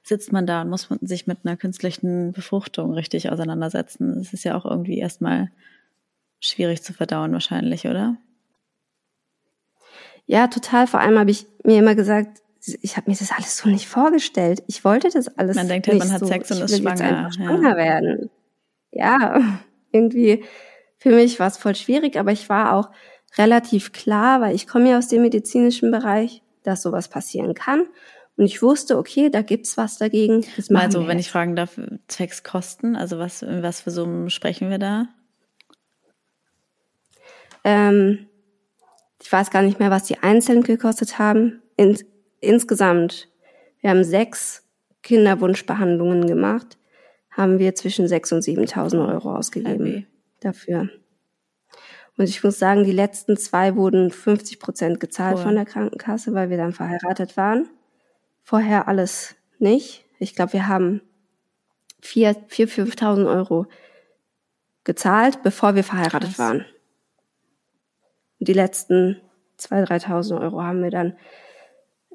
sitzt man da und muss sich mit einer künstlichen Befruchtung richtig auseinandersetzen. Das ist ja auch irgendwie erstmal schwierig zu verdauen wahrscheinlich, oder? Ja, total. Vor allem habe ich mir immer gesagt, ich habe mir das alles so nicht vorgestellt. Ich wollte das alles Man denkt halt, man hat so. Sex und ich ist will jetzt schwanger, einfach ja. schwanger werden. Ja, irgendwie für mich war es voll schwierig, aber ich war auch relativ klar, weil ich komme ja aus dem medizinischen Bereich, dass sowas passieren kann. Und ich wusste, okay, da gibt's was dagegen. Also, wenn jetzt. ich fragen darf, zwecks Kosten, also was, was für Summen sprechen wir da? Ähm, ich weiß gar nicht mehr, was die einzeln gekostet haben. Ins, insgesamt, wir haben sechs Kinderwunschbehandlungen gemacht, haben wir zwischen 6.000 und 7.000 Euro ausgegeben Heavy. dafür. Und ich muss sagen, die letzten zwei wurden 50 Prozent gezahlt Cool. von der Krankenkasse, weil wir dann verheiratet waren. Vorher alles nicht. Ich glaube, wir haben vier, vier, 5.000 Euro gezahlt, bevor wir verheiratet Krass. waren. Und die letzten 2.000, 3.000 Euro haben wir dann,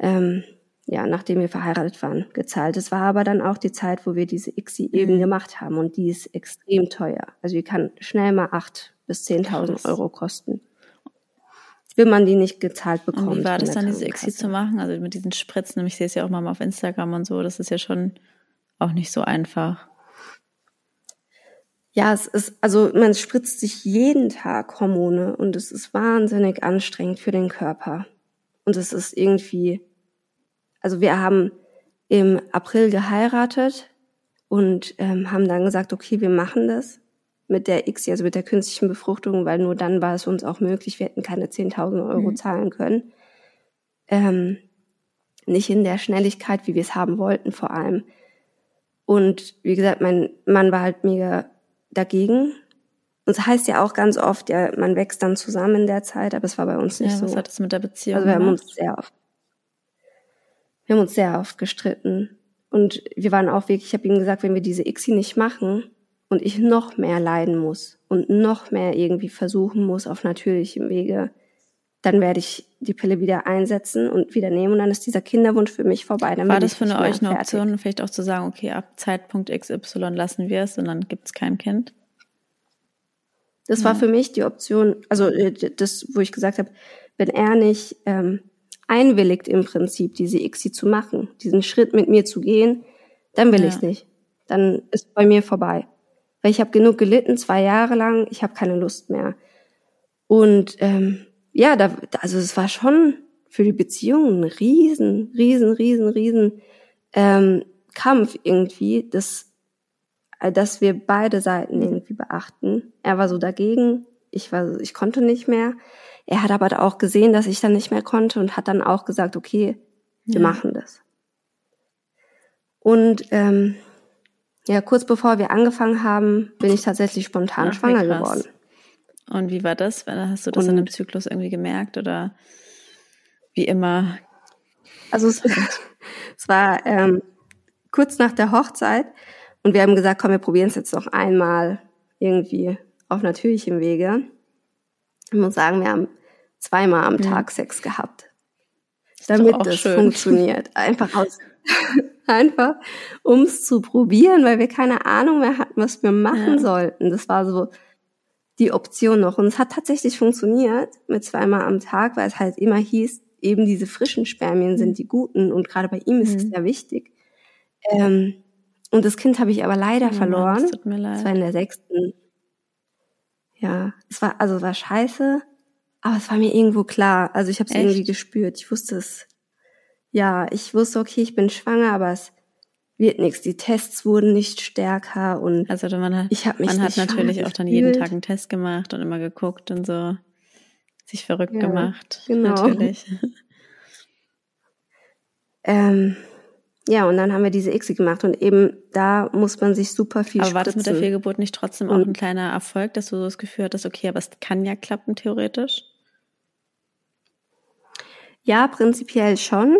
ähm, ja, nachdem wir verheiratet waren, gezahlt. Es war aber dann auch die Zeit, wo wir diese ICSI eben mhm. gemacht haben und die ist extrem teuer. Also die kann schnell mal 8.000 bis 10.000 Euro kosten. Will man die nicht gezahlt bekommen. Und wie war das dann, diese ICSI zu machen? Also mit diesen Spritzen, ich sehe es ja auch mal auf Instagram und so, das ist ja schon auch nicht so einfach. Ja, es ist, also man spritzt sich jeden Tag Hormone und es ist wahnsinnig anstrengend für den Körper. Und es ist irgendwie, also wir haben im April geheiratet und ähm, haben dann gesagt, okay, wir machen das mit der X, also mit der künstlichen Befruchtung, weil nur dann war es uns auch möglich, wir hätten keine 10.000 Euro mhm. zahlen können. Ähm, nicht in der Schnelligkeit, wie wir es haben wollten vor allem. Und wie gesagt, mein Mann war halt mega dagegen. Und es heißt ja auch ganz oft, ja, man wächst dann zusammen in der Zeit, aber es war bei uns nicht ja, so. Was hat das mit der Beziehung? Also wir haben uns sehr oft, wir haben uns sehr oft gestritten. Und wir waren auch wirklich, ich habe ihm gesagt, wenn wir diese ICSI nicht machen und ich noch mehr leiden muss und noch mehr irgendwie versuchen muss auf natürlichem Wege, dann werde ich die Pille wieder einsetzen und wieder nehmen und dann ist dieser Kinderwunsch für mich vorbei. Dann War das für euch eine Option, vielleicht auch zu sagen, okay, ab Zeitpunkt XY lassen wir es und dann gibt es kein Kind? Das ja. war für mich die Option, also äh, das, wo ich gesagt habe, wenn er nicht ähm, einwilligt im Prinzip, diese ICSI zu machen, diesen Schritt mit mir zu gehen, dann will ja. ich nicht. Dann ist bei mir vorbei. Weil ich habe genug gelitten, zwei Jahre lang, ich habe keine Lust mehr. Und ähm, ja, da, also es war schon für die Beziehung ein riesen, riesen, riesen, riesen ähm, Kampf irgendwie, dass, äh, dass wir beide Seiten irgendwie beachten. Er war so dagegen, ich war, ich konnte nicht mehr. Er hat aber auch gesehen, dass ich dann nicht mehr konnte und hat dann auch gesagt, okay, wir ja. machen das. Und ähm, ja, kurz bevor wir angefangen haben, bin ich tatsächlich spontan Ach, schwanger geworden. Und wie war das? Hast du das und, in dem Zyklus irgendwie gemerkt oder wie immer? Also es, es war ähm, kurz nach der Hochzeit und wir haben gesagt, komm, wir probieren es jetzt noch einmal irgendwie auf natürlichem Wege. Ich muss sagen, wir haben zweimal am Tag Sex gehabt, damit das schön. funktioniert. Einfach aus, einfach ums zu probieren, weil wir keine Ahnung mehr hatten, was wir machen ja. sollten. Das war so die Option noch. Und es hat tatsächlich funktioniert mit zweimal am Tag, weil es halt immer hieß, eben diese frischen Spermien sind die guten und gerade bei ihm ist mhm. es sehr wichtig. Ähm, und das Kind habe ich aber leider oh, verloren. Das tut mir leid. Das war in der sechsten. Ja, es war also es war scheiße, aber es war mir irgendwo klar. Also ich habe es irgendwie gespürt. Ich wusste es. Ja, ich wusste, okay, ich bin schwanger, aber es wird nichts. Die Tests wurden nicht stärker und also man hat, ich habe mich man hat natürlich auch dann jeden Tag einen Test gemacht und immer geguckt und so sich verrückt ja, gemacht. Genau. Natürlich. Ähm, ja, und dann haben wir diese ICSI gemacht und eben da muss man sich super viel Aber war das mit der Fehlgeburt nicht trotzdem auch ein kleiner Erfolg, dass du so das Gefühl hattest, okay, aber es kann ja klappen theoretisch? Ja, prinzipiell schon.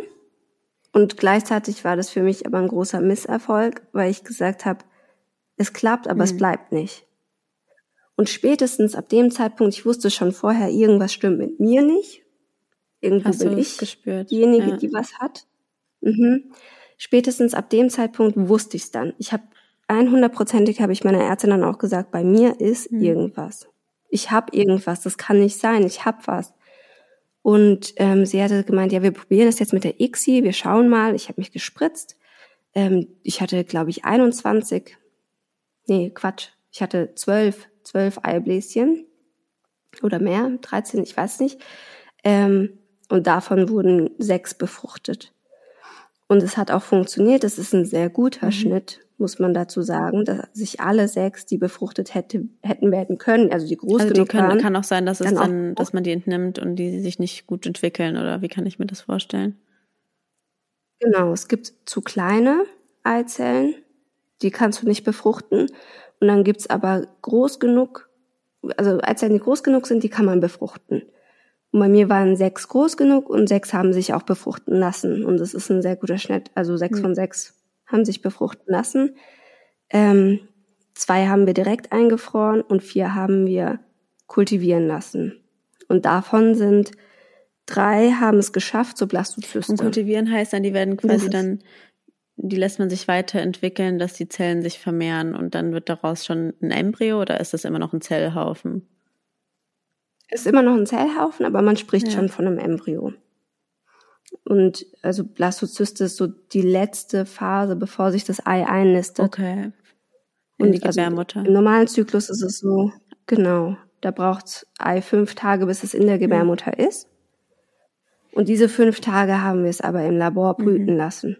Und gleichzeitig war das für mich aber ein großer Misserfolg, weil ich gesagt habe, es klappt, aber mhm. es bleibt nicht. Und spätestens ab dem Zeitpunkt, ich wusste schon vorher, irgendwas stimmt mit mir nicht. Irgendwo Hast bin ich gespürt? diejenige, ja. die was hat. Mhm. Spätestens ab dem Zeitpunkt wusste ich es dann. Ich habe 100%ig habe ich meiner Ärztin dann auch gesagt, bei mir ist mhm. irgendwas. Ich habe irgendwas, das kann nicht sein, ich habe was. Und ähm, sie hatte gemeint, ja, wir probieren das jetzt mit der ICSI, wir schauen mal. Ich habe mich gespritzt. Ähm, ich hatte, glaube ich, 21, nee, Quatsch, ich hatte 12, 12 Eibläschen oder mehr, 13, ich weiß nicht. Ähm, und davon wurden sechs befruchtet. Und es hat auch funktioniert. Es ist ein sehr guter mhm. Schnitt muss man dazu sagen, dass sich alle sechs, die befruchtet hätte, hätten werden können, also die groß also genug können, waren, kann auch sein, dass es dann, dann dass man die entnimmt und die sich nicht gut entwickeln oder wie kann ich mir das vorstellen? Genau, es gibt zu kleine Eizellen, die kannst du nicht befruchten und dann gibt's aber groß genug, also Eizellen, die groß genug sind, die kann man befruchten. Und bei mir waren sechs groß genug und sechs haben sich auch befruchten lassen und das ist ein sehr guter Schnitt, also sechs mhm. von sechs haben sich befruchten lassen. Ähm, zwei haben wir direkt eingefroren und vier haben wir kultivieren lassen. Und davon sind drei haben es geschafft, so Blastozyste. Und kultivieren heißt dann, die werden quasi dann, die lässt man sich weiterentwickeln, dass die Zellen sich vermehren und dann wird daraus schon ein Embryo oder ist das immer noch ein Zellhaufen? Ist immer noch ein Zellhaufen, aber man spricht Ja. schon von einem Embryo. Und also Blastozyste ist so die letzte Phase, bevor sich das Ei einnistet. Okay. In Und die also Gebärmutter. Im normalen Zyklus ist es so, genau, da braucht's Ei fünf Tage, bis es in der Gebärmutter ist. Und diese fünf Tage haben wir es aber im Labor brüten Mhm. lassen.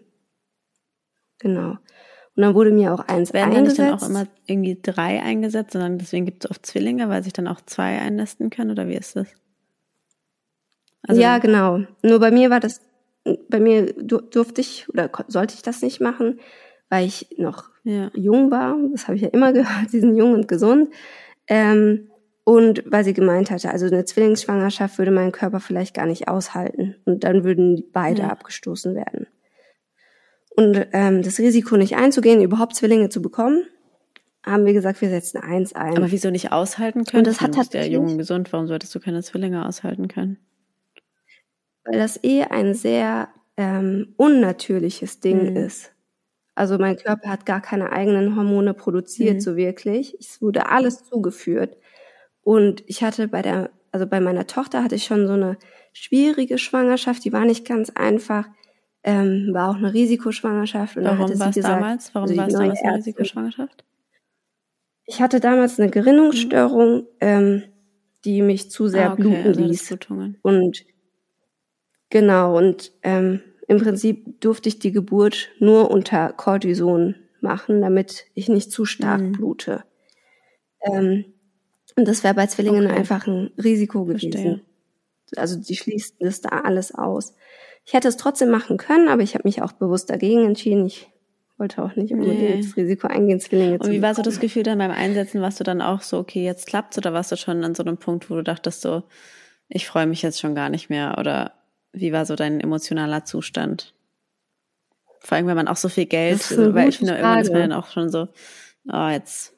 Genau. Und dann wurde mir auch eins Werden eingesetzt. dann auch immer irgendwie drei eingesetzt, sondern deswegen gibt es oft Zwillinge, weil sich dann auch zwei einnisten können oder wie ist das? Also ja, genau. Nur bei mir war das, bei mir dur durfte ich oder sollte ich das nicht machen, weil ich noch ja. jung war. Das habe ich ja immer gehört, sie sind jung und gesund. Ähm, und weil sie gemeint hatte, also eine Zwillingsschwangerschaft würde mein Körper vielleicht gar nicht aushalten. Und dann würden beide Ja. abgestoßen werden. Und ähm, das Risiko nicht einzugehen, überhaupt Zwillinge zu bekommen, haben wir gesagt, wir setzen eins ein. Aber wieso nicht aushalten können? das hat Du bist ja tatsächlich- jung und gesund. Warum solltest du keine Zwillinge aushalten können? weil das eh ein sehr ähm, unnatürliches Ding Mhm. ist. Also mein Körper hat gar keine eigenen Hormone produziert, Mhm. so wirklich. Es wurde alles zugeführt. Und ich hatte bei der, also bei meiner Tochter hatte ich schon so eine schwierige Schwangerschaft, die war nicht ganz einfach, ähm, war auch eine Risikoschwangerschaft. Und da hatte Warum sie war es gesagt, damals? Warum also war es damals eine Ärztin- Risikoschwangerschaft? Ich hatte damals eine Gerinnungsstörung, ähm, die mich zu sehr ah, okay, bluten also ließ. Und genau, und ähm, im Prinzip durfte ich die Geburt nur unter Cortison machen, damit ich nicht zu stark Mhm. blute. Ähm, und das wäre bei Zwillingen Okay. einfach ein Risiko Verstehe. gewesen. Also die schließt das da alles aus. Ich hätte es trotzdem machen können, aber ich habe mich auch bewusst dagegen entschieden. Ich wollte auch nicht unbedingt Nee. das Risiko eingehen, Zwillinge zu Und wie war so das Gefühl dann beim Einsetzen? Warst du dann auch so, okay, jetzt klappt's oder warst du schon an so einem Punkt, wo du dachtest so, ich freue mich jetzt schon gar nicht mehr oder wie war so dein emotionaler Zustand? Vor allem, wenn man auch so viel Geld, eine weil ich finde, irgendwann ist man dann auch schon so, oh, jetzt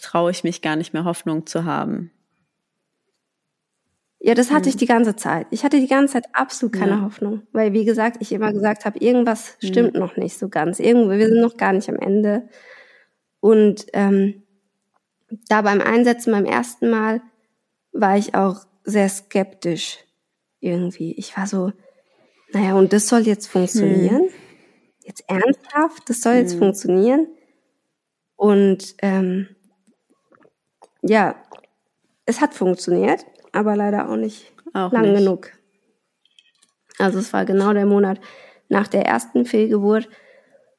traue ich mich gar nicht mehr Hoffnung zu haben. Ja, das hatte ich die ganze Zeit. Ich hatte die ganze Zeit absolut keine Ja. Hoffnung, weil wie gesagt, ich immer gesagt habe, irgendwas stimmt noch nicht so ganz. Irgendwo, wir sind noch gar nicht am Ende. Und ähm, da beim Einsetzen beim ersten Mal war ich auch sehr skeptisch irgendwie. Ich war so, naja, und das soll jetzt funktionieren? Jetzt ernsthaft? Das soll jetzt Hm. funktionieren? Und ähm, ja, es hat funktioniert, aber leider auch nicht Auch lang nicht. genug. Also es war genau der Monat nach der ersten Fehlgeburt,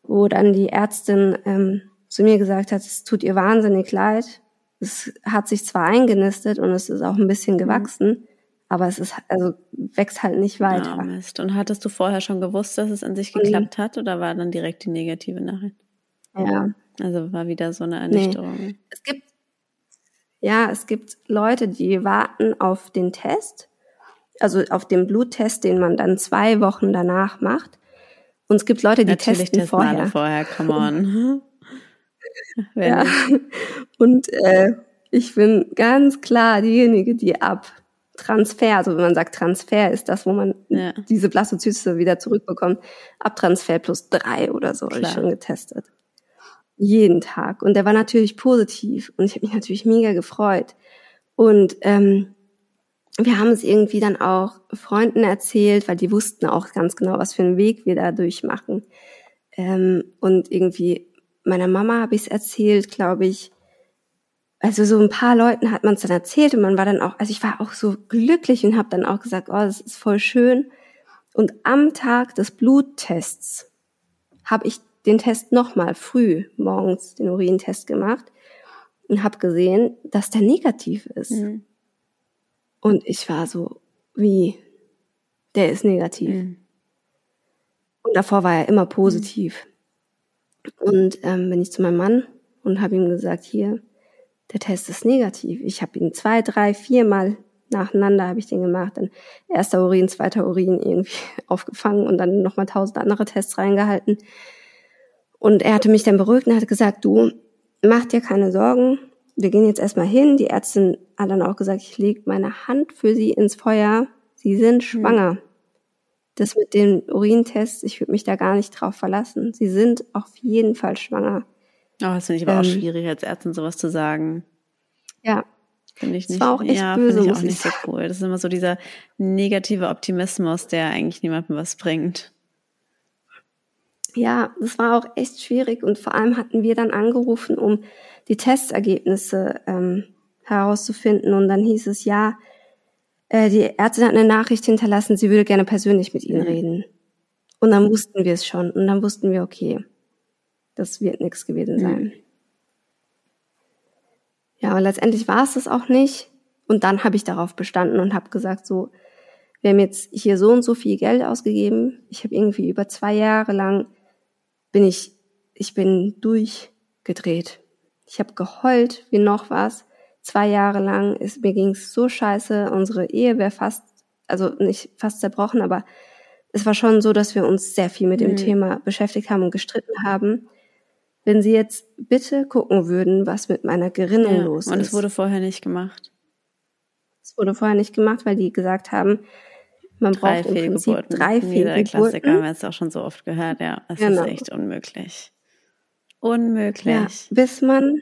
wo dann die Ärztin ähm, zu mir gesagt hat, es tut ihr wahnsinnig leid. Es hat sich zwar eingenistet und es ist auch ein bisschen gewachsen, aber es ist also wächst halt nicht weiter. Ah, Mist. Und hattest du vorher schon gewusst, dass es an sich geklappt hat oder war dann direkt die negative Nachricht? Ja. Also war wieder so eine Ernüchterung. Es gibt ja, es gibt Leute, die warten auf den Test, also auf den Bluttest, den man dann zwei Wochen danach macht. Und es gibt Leute, die Natürlich testen testen vorher. alle vorher, come on. Ja. Und äh, ich bin ganz klar diejenige, die ab Transfer, also wenn man sagt Transfer, ist das, wo man Ja. diese Blastozyste wieder zurückbekommt, ab Transfer plus drei oder so habe ich schon getestet. Jeden Tag. Und der war natürlich positiv. Und ich habe mich natürlich mega gefreut. Und ähm, wir haben es irgendwie dann auch Freunden erzählt, weil die wussten auch ganz genau, was für einen Weg wir da durchmachen. Ähm, und irgendwie meiner Mama habe ich es erzählt, glaube ich. Also so ein paar Leuten hat man es dann erzählt und man war dann auch, also ich war auch so glücklich und habe dann auch gesagt, oh, das ist voll schön. Und am Tag des Bluttests habe ich den Test nochmal früh morgens, den Urintest gemacht und habe gesehen, dass der negativ ist. Mhm. Und ich war so, wie? Der ist negativ. Mhm. Und davor war er immer positiv. Und ähm, bin ich zu meinem Mann und habe ihm gesagt, hier, der Test ist negativ. Ich habe ihn zwei, drei, viermal nacheinander habe ich den gemacht. Dann erster Urin, zweiter Urin irgendwie aufgefangen und dann nochmal tausend andere Tests reingehalten. Und er hatte mich dann beruhigt und hat gesagt, du, mach dir keine Sorgen, wir gehen jetzt erstmal hin. Die Ärztin hat dann auch gesagt, ich lege meine Hand für sie ins Feuer. Sie sind hm. schwanger. Mhm. Das mit den Urintests, ich würde mich da gar nicht drauf verlassen. Sie sind auf jeden Fall schwanger. Oh, das finde ich aber ähm, auch schwierig, als Ärztin sowas zu sagen. Ja. Finde ich nicht. Das war auch echt ja, böse, ich auch nicht so cool. Das ist immer so dieser negative Optimismus, der eigentlich niemandem was bringt. Ja, das war auch echt schwierig und vor allem hatten wir dann angerufen, um die Testergebnisse ähm, herauszufinden und dann hieß es ja, äh, die Ärztin hat eine Nachricht hinterlassen, sie würde gerne persönlich mit Ihnen mhm. reden. Und dann wussten wir es schon und dann wussten wir, okay, das wird nichts gewesen sein. Mhm. Ja, aber letztendlich war es das auch nicht. Und dann habe ich darauf bestanden und habe gesagt, so, wir haben jetzt hier so und so viel Geld ausgegeben. Ich habe irgendwie über zwei Jahre lang bin ich, ich bin durchgedreht. Ich habe geheult wie noch was. Zwei Jahre lang ist mir ging's so scheiße. Unsere Ehe wäre fast, also nicht fast zerbrochen, aber es war schon so, dass wir uns sehr viel mit dem mhm. Thema beschäftigt haben und gestritten haben. Wenn Sie jetzt bitte gucken würden, was mit meiner Gerinnung ja, los ist. Und es wurde vorher nicht gemacht. Es wurde vorher nicht gemacht, weil die gesagt haben, man drei braucht im Prinzip drei Fehlgeburten. Klassiker haben wir jetzt auch schon so oft gehört, ja. Es genau. ist echt unmöglich. Unmöglich. Ja, bis man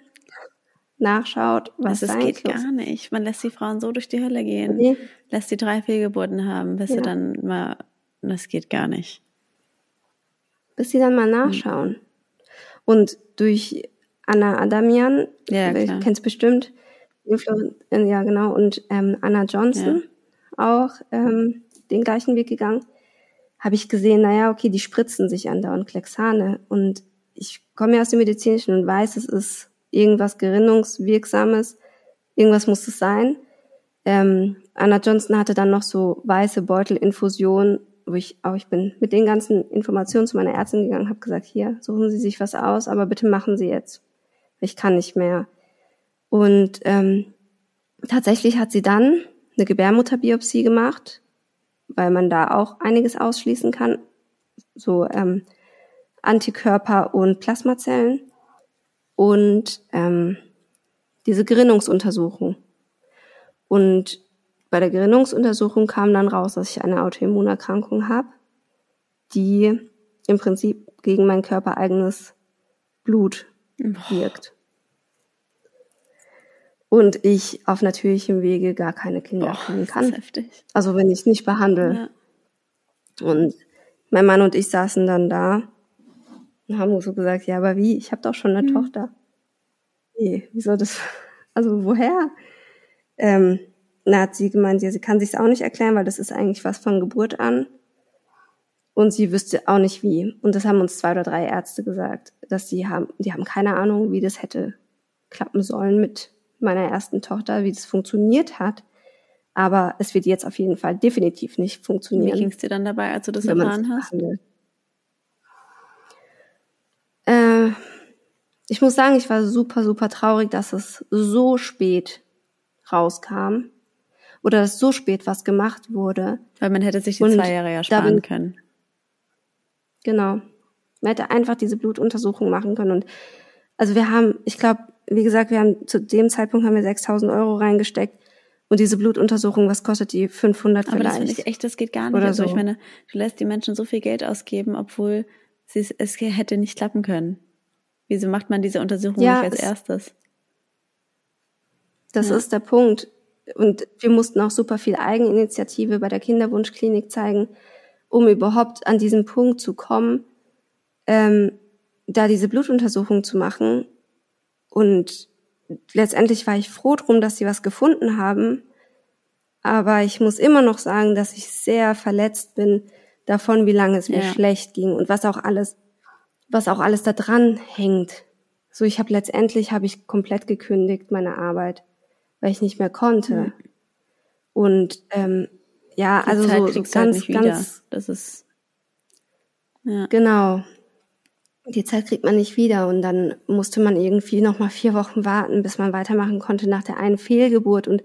nachschaut, was es geht gar nicht. Man lässt die Frauen so durch die Hölle gehen, nee. lässt die drei Fehlgeburten haben, bis ja. sie dann mal, das geht gar nicht. Bis sie dann mal nachschauen. Hm. Und durch Anna Adamian, ja, klar. kennst bestimmt, ja genau, und ähm, Anna Johnson ja. auch ähm, den gleichen Weg gegangen, habe ich gesehen, naja, okay, die spritzen sich andauernd Klexane und ich komme ja aus dem Medizinischen und weiß, es ist irgendwas Gerinnungswirksames, irgendwas muss es sein. Ähm, Anna Johnson hatte dann noch so weiße Beutelinfusionen, wo ich auch, ich bin mit den ganzen Informationen zu meiner Ärztin gegangen, habe gesagt, hier, suchen Sie sich was aus, aber bitte machen Sie jetzt. Ich kann nicht mehr. Und ähm, tatsächlich hat sie dann eine Gebärmutterbiopsie gemacht, weil man da auch einiges ausschließen kann. So ähm, Antikörper und Plasmazellen und ähm, diese Gerinnungsuntersuchung. Und bei der Gerinnungsuntersuchung kam dann raus, dass ich eine Autoimmunerkrankung habe, die im Prinzip gegen mein körpereigenes Blut wirkt. Und ich auf natürlichem Wege gar keine Kinder Boah, kriegen kann. Also wenn ich nicht behandle. Ja. Und mein Mann und ich saßen dann da und haben so gesagt, ja, aber wie? Ich habe doch schon eine mhm. Tochter. Nee, wieso das? Also woher? Ähm, na, hat sie gemeint, ja, sie kann sich's auch nicht erklären, weil das ist eigentlich was von Geburt an. Und sie wüsste auch nicht wie. Und das haben uns zwei oder drei Ärzte gesagt, dass sie haben, die haben keine Ahnung, wie das hätte klappen sollen mit meiner ersten Tochter, wie das funktioniert hat. Aber es wird jetzt auf jeden Fall definitiv nicht funktionieren. Wie ging es dir dann dabei, als du das erfahren hast? Äh, ich muss sagen, ich war super, super traurig, dass es so spät rauskam. Oder dass so spät was gemacht wurde. Weil man hätte sich die Und zwei Jahre ja sparen können. Genau. Man hätte einfach diese Blutuntersuchung machen können. Und also wir haben, ich glaube, wie gesagt, wir haben zu dem Zeitpunkt haben wir 6000 Euro reingesteckt. Und diese Blutuntersuchung, was kostet die? 500 Aber vielleicht? Aber das finde ich echt, das geht gar nicht. Oder also so. ich meine, du lässt die Menschen so viel Geld ausgeben, obwohl sie es hätte nicht klappen können. Wieso macht man diese Untersuchung ja, nicht als erstes? Das ja. ist der Punkt. Und wir mussten auch super viel Eigeninitiative bei der Kinderwunschklinik zeigen, um überhaupt an diesen Punkt zu kommen, ähm, da diese Blutuntersuchung zu machen. Und letztendlich war ich froh drum, dass sie was gefunden haben. Aber ich muss immer noch sagen, dass ich sehr verletzt bin davon, wie lange es mir ja. schlecht ging und was auch alles was auch alles da dran hängt. So, ich habe letztendlich habe ich komplett gekündigt meine Arbeit, weil ich nicht mehr konnte. Mhm. Und ähm, ja, Die also Zeit so, so ganz, halt ganz. Das ist ja. genau. Die Zeit kriegt man nicht wieder und dann musste man irgendwie noch mal vier Wochen warten, bis man weitermachen konnte nach der einen Fehlgeburt und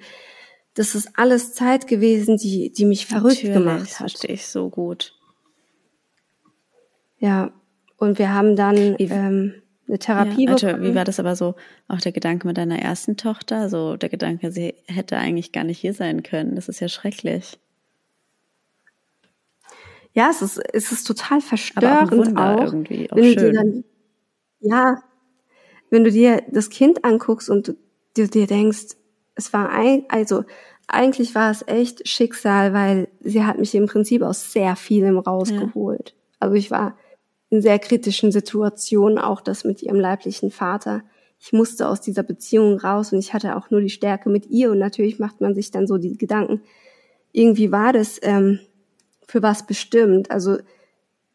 das ist alles Zeit gewesen, die die mich verrückt Natürlich, gemacht hat. Das verstehe ich so gut. Ja, Und wir haben dann ähm, eine Therapie ja, bekommen. Wie war das aber so, auch der Gedanke mit deiner ersten Tochter? So der Gedanke, sie hätte eigentlich gar nicht hier sein können. Das ist ja schrecklich. Ja, es ist, es ist total verstörend aber auch, auch, irgendwie, auch wenn schön. du dir dann, ja, wenn du dir das Kind anguckst und du dir, dir denkst, es war ein, also eigentlich war es echt Schicksal, weil sie hat mich im Prinzip aus sehr vielem rausgeholt. Ja. Also ich war in sehr kritischen Situationen, auch das mit ihrem leiblichen Vater. Ich musste aus dieser Beziehung raus und ich hatte auch nur die Stärke mit ihr und natürlich macht man sich dann so die Gedanken, irgendwie war das ähm, für was bestimmt. Also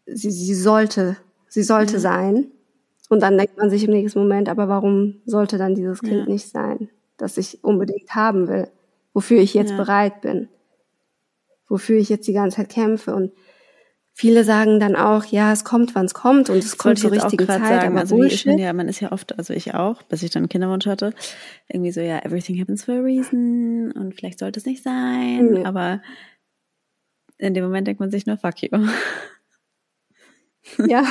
sie, sie sollte, sie sollte mhm. sein. Und dann denkt man sich im nächsten Moment, aber warum sollte dann dieses Kind ja. nicht sein, das ich unbedingt haben will, wofür ich jetzt ja. bereit bin, wofür ich jetzt die ganze Zeit kämpfe und viele sagen dann auch, ja, es kommt, wann es kommt und es das kommt zur richtigen Zeit, sagen. aber also Bullshit. Man ja, man ist ja oft, also ich auch, bis ich dann einen Kinderwunsch hatte, irgendwie so, ja, everything happens for a reason und vielleicht sollte es nicht sein, mhm. aber in dem Moment denkt man sich nur, fuck you. Ja.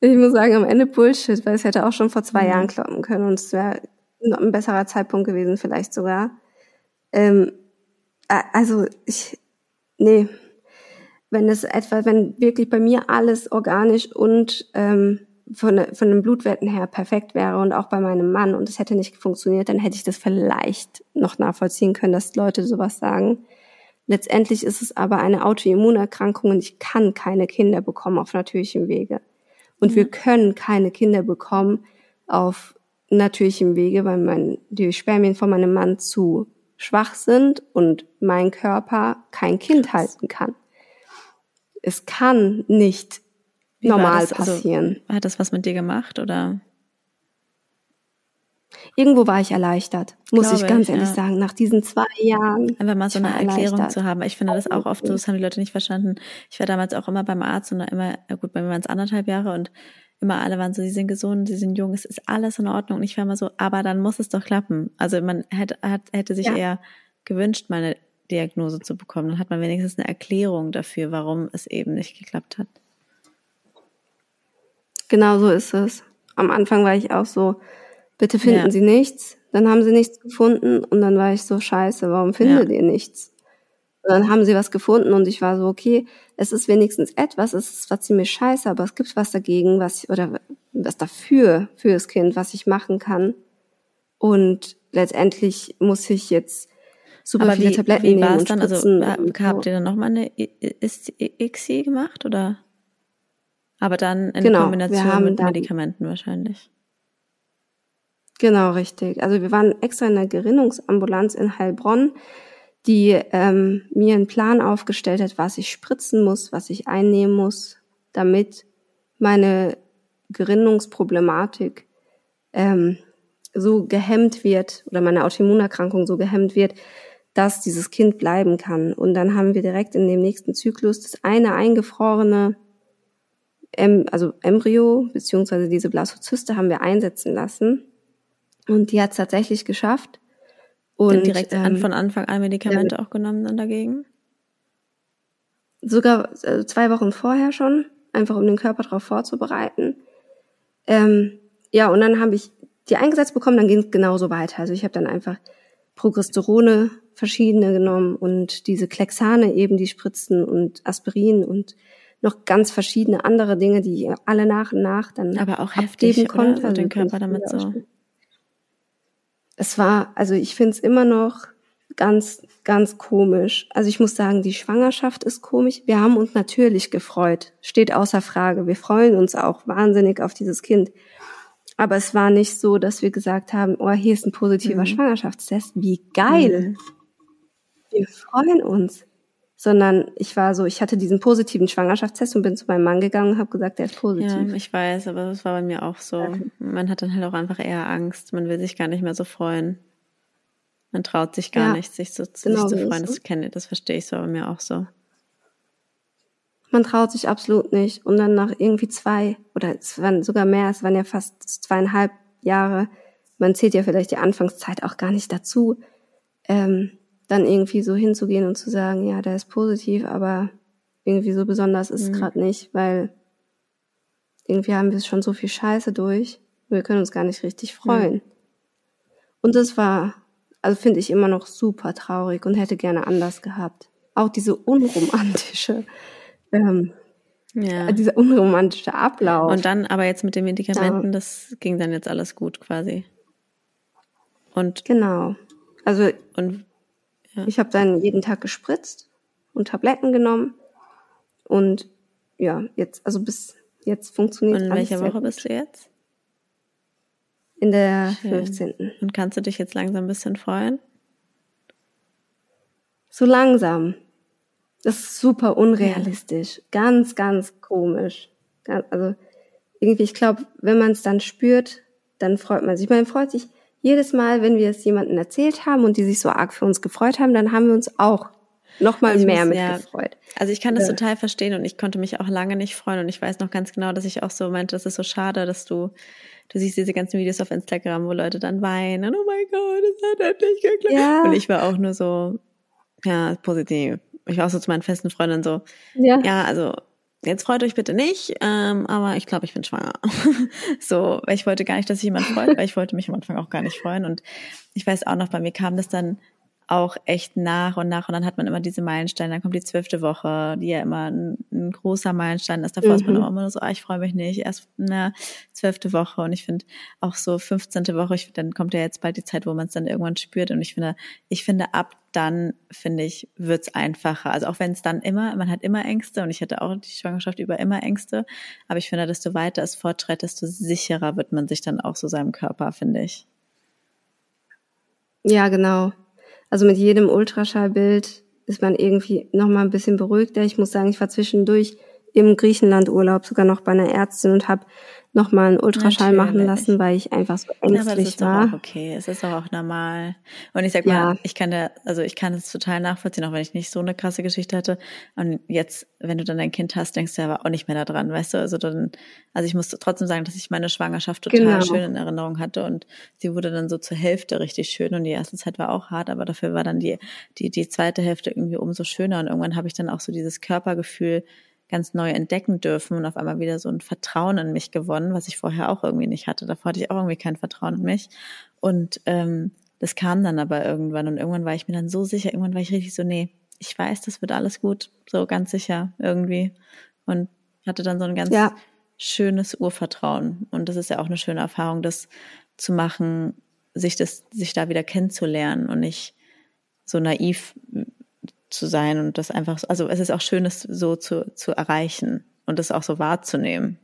Ich muss sagen, am Ende Bullshit, weil es hätte auch schon vor zwei mhm. Jahren kloppen können und es wäre ein besserer Zeitpunkt gewesen, vielleicht sogar. Ähm, also ich, nee, wenn es etwa, wenn wirklich bei mir alles organisch und ähm, von, von den Blutwerten her perfekt wäre und auch bei meinem Mann und es hätte nicht funktioniert, dann hätte ich das vielleicht noch nachvollziehen können, dass Leute sowas sagen. Letztendlich ist es aber eine Autoimmunerkrankung und ich kann keine Kinder bekommen auf natürlichem Wege. Und mhm. wir können keine Kinder bekommen auf natürlichem Wege, weil mein, die Spermien von meinem Mann zu schwach sind und mein Körper kein Kind halten kann. Es kann nicht Wie normal das? Also, passieren. Also, hat das was mit dir gemacht oder? Irgendwo war ich erleichtert, muss Glaube ich ganz ich, ehrlich ja. sagen, nach diesen zwei Jahren. Einfach mal so eine Erklärung zu haben. Ich finde das auch oft so, das haben die Leute nicht verstanden. Ich war damals auch immer beim Arzt und immer, gut, bei mir waren es anderthalb Jahre und immer alle waren so, sie sind gesund, sie sind jung, es ist alles in Ordnung. Und ich war immer so, aber dann muss es doch klappen. Also man hätte, hat, hätte sich ja. eher gewünscht, meine Diagnose zu bekommen. Dann hat man wenigstens eine Erklärung dafür, warum es eben nicht geklappt hat. Genau so ist es. Am Anfang war ich auch so, bitte finden ja. Sie nichts. Dann haben sie nichts gefunden und dann war ich so, scheiße, warum findet ja. ihr nichts? Und dann haben sie was gefunden und ich war so, okay, es ist wenigstens etwas, es ist zwar ziemlich scheiße, aber es gibt was dagegen, was, oder was dafür, für das Kind, was ich machen kann. Und letztendlich muss ich jetzt super aber viele wie, Tabletten wie nehmen und dann? Also habt ihr dann nochmal eine ICSI gemacht oder? Aber dann in genau, Kombination mit Medikamenten wahrscheinlich. Genau, richtig. Also wir waren extra in der Gerinnungsambulanz in Heilbronn, die ähm, mir einen Plan aufgestellt hat, was ich spritzen muss, was ich einnehmen muss, damit meine Gerinnungsproblematik ähm, so gehemmt wird oder meine Autoimmunerkrankung so gehemmt wird, dass dieses Kind bleiben kann. Und dann haben wir direkt in dem nächsten Zyklus das eine eingefrorene, also Embryo beziehungsweise diese Blastozyste haben wir einsetzen lassen und die hat es tatsächlich geschafft. Und direkt ähm, von Anfang an Medikamente ja, auch genommen dann dagegen? Sogar also zwei Wochen vorher schon, einfach um den Körper darauf vorzubereiten. Ähm, ja, und dann habe ich die eingesetzt bekommen, dann ging es genauso weiter. Also ich habe dann einfach Progesterone verschiedene genommen und diese Klexane eben, die Spritzen und Aspirin und noch ganz verschiedene andere Dinge, die ich alle nach und nach dann Aber auch heftig, konnte. Oder? Also den Körper damit so es war, also ich finde es immer noch ganz, ganz komisch. Also ich muss sagen, die Schwangerschaft ist komisch. Wir haben uns natürlich gefreut, steht außer Frage. Wir freuen uns auch wahnsinnig auf dieses Kind. Aber es war nicht so, dass wir gesagt haben, oh, hier ist ein positiver mhm. Schwangerschaftstest. Wie geil. Mhm. Wir freuen uns sondern ich war so, ich hatte diesen positiven Schwangerschaftstest und bin zu meinem Mann gegangen und habe gesagt, der ist positiv. Ja, ich weiß, aber das war bei mir auch so. Okay. Man hat dann halt auch einfach eher Angst. Man will sich gar nicht mehr so freuen. Man traut sich gar ja, nicht, sich so genau sich zu freuen. Das kenne das verstehe ich so bei mir auch so. Man traut sich absolut nicht. Und dann nach irgendwie zwei, oder es waren sogar mehr, es waren ja fast zweieinhalb Jahre, man zählt ja vielleicht die Anfangszeit auch gar nicht dazu. Ähm, dann irgendwie so hinzugehen und zu sagen, ja, der ist positiv, aber irgendwie so besonders ist es mhm. gerade nicht, weil irgendwie haben wir schon so viel Scheiße durch, wir können uns gar nicht richtig freuen. Mhm. Und das war, also finde ich immer noch super traurig und hätte gerne anders gehabt. Auch diese unromantische, ähm, ja. dieser unromantische Ablauf. Und dann aber jetzt mit den Medikamenten, ja. das ging dann jetzt alles gut quasi. Und genau. Also und ja. ich habe dann jeden Tag gespritzt und Tabletten genommen und ja, jetzt also bis jetzt funktioniert Und in welcher Woche bist du jetzt? In der Schön. 15. Und kannst du dich jetzt langsam ein bisschen freuen? So langsam. Das ist super unrealistisch. Ja. Ganz, ganz komisch. Also irgendwie, ich glaube, wenn man es dann spürt, dann freut man sich. Man freut sich jedes Mal, wenn wir es jemandem erzählt haben und die sich so arg für uns gefreut haben, dann haben wir uns auch noch mal also mehr mitgefreut. Ja, also ich kann das ja. total verstehen und ich konnte mich auch lange nicht freuen und ich weiß noch ganz genau, dass ich auch so meinte, das ist so schade, dass du du siehst diese ganzen Videos auf Instagram, wo Leute dann weinen, oh mein Gott, es hat endlich geklappt. Ja. Und ich war auch nur so, ja, positiv. Ich war auch so zu meinen festen Freundinnen so, ja, ja also jetzt freut euch bitte nicht, ähm, aber ich glaube, ich bin schwanger. so, weil ich wollte gar nicht, dass sich jemand freut, weil ich wollte mich am Anfang auch gar nicht freuen. Und ich weiß auch noch, bei mir kam das dann auch echt nach und nach und dann hat man immer diese Meilensteine, dann kommt die zwölfte Woche, die ja immer ein, ein großer Meilenstein ist. Davor mhm. ist man mhm. auch immer nur so, ah, ich freue mich nicht, erst eine zwölfte Woche und ich finde auch so 15. Woche, ich, dann kommt ja jetzt bald die Zeit, wo man es dann irgendwann spürt und ich finde, ich finde ab dann, finde ich, wird's einfacher. Also auch wenn es dann immer, man hat immer Ängste und ich hatte auch die Schwangerschaft über immer Ängste, aber ich finde, desto weiter es fortschreitet, desto sicherer wird man sich dann auch so seinem Körper, finde ich. Ja, genau. Also mit jedem Ultraschallbild ist man irgendwie noch mal ein bisschen beruhigter. Ich muss sagen, ich war zwischendurch im Griechenland-Urlaub sogar noch bei einer Ärztin und habe nochmal einen Ultraschall Natürlich. machen lassen, weil ich einfach so ängstlich ja, aber das ist war. Doch auch okay, es ist doch auch normal. Und ich sag mal, ja. ich kann da, also ich kann es total nachvollziehen, auch wenn ich nicht so eine krasse Geschichte hatte. Und jetzt, wenn du dann dein Kind hast, denkst du aber auch nicht mehr daran, weißt du? Also dann, also ich muss trotzdem sagen, dass ich meine Schwangerschaft total genau. schön in Erinnerung hatte und sie wurde dann so zur Hälfte richtig schön und die erste Zeit war auch hart, aber dafür war dann die, die, die zweite Hälfte irgendwie umso schöner und irgendwann habe ich dann auch so dieses Körpergefühl, ganz neu entdecken dürfen und auf einmal wieder so ein Vertrauen in mich gewonnen, was ich vorher auch irgendwie nicht hatte. Davor hatte ich auch irgendwie kein Vertrauen in mich. Und ähm, das kam dann aber irgendwann und irgendwann war ich mir dann so sicher, irgendwann war ich richtig so, nee, ich weiß, das wird alles gut, so ganz sicher irgendwie. Und hatte dann so ein ganz ja. schönes Urvertrauen. Und das ist ja auch eine schöne Erfahrung, das zu machen, sich das, sich da wieder kennenzulernen und nicht so naiv zu sein und das einfach, also es ist auch schön, es so zu, zu erreichen und das auch so wahrzunehmen.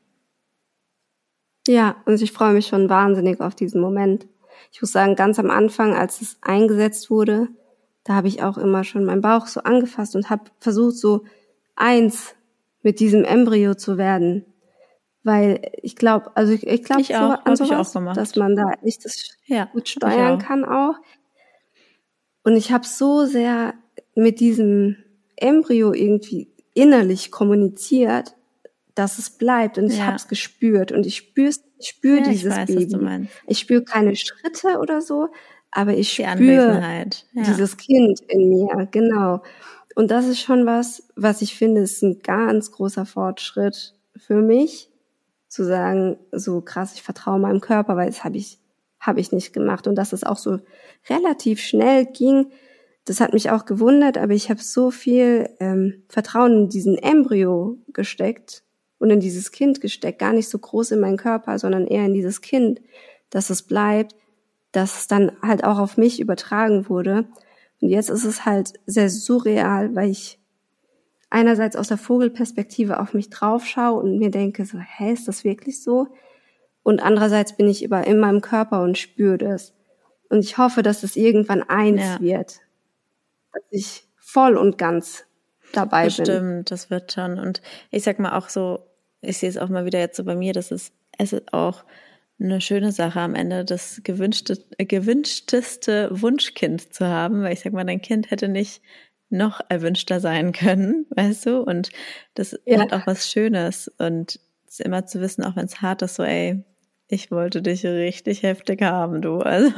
Ja, und ich freue mich schon wahnsinnig auf diesen Moment. Ich muss sagen, ganz am Anfang, als es eingesetzt wurde, da habe ich auch immer schon meinen Bauch so angefasst und habe versucht, so eins mit diesem Embryo zu werden. Weil ich glaube, also ich, ich glaube so an sowas, dass man da nicht das ja, gut steuern auch. kann auch. Und ich habe so sehr mit diesem Embryo irgendwie innerlich kommuniziert, dass es bleibt und ich ja. habe es gespürt und ich spüre ich spür ja, dieses ich weiß, Baby. Ich spüre keine Schritte oder so, aber ich spüre ja. dieses Kind in mir, genau. Und das ist schon was, was ich finde, ist ein ganz großer Fortschritt für mich, zu sagen, so krass, ich vertraue meinem Körper, weil das habe ich, habe ich nicht gemacht. Und dass es auch so relativ schnell ging, das hat mich auch gewundert, aber ich habe so viel ähm, Vertrauen in diesen Embryo gesteckt und in dieses Kind gesteckt, gar nicht so groß in meinen Körper, sondern eher in dieses Kind, dass es bleibt, dass es dann halt auch auf mich übertragen wurde. Und jetzt ist es halt sehr surreal, weil ich einerseits aus der Vogelperspektive auf mich draufschaue und mir denke so, hä, ist das wirklich so? Und andererseits bin ich über in meinem Körper und spüre das. Und ich hoffe, dass es irgendwann eins ja. wird dass ich voll und ganz dabei Bestimmt, bin. Stimmt, das wird schon. Und ich sag mal auch so, ich sehe es auch mal wieder jetzt so bei mir, dass es, es ist auch eine schöne Sache am Ende, das gewünschte, gewünschteste Wunschkind zu haben, weil ich sag mal, dein Kind hätte nicht noch erwünschter sein können, weißt du? Und das ja. hat auch was Schönes und immer zu wissen, auch wenn es hart ist, so ey, ich wollte dich richtig heftig haben, du. Also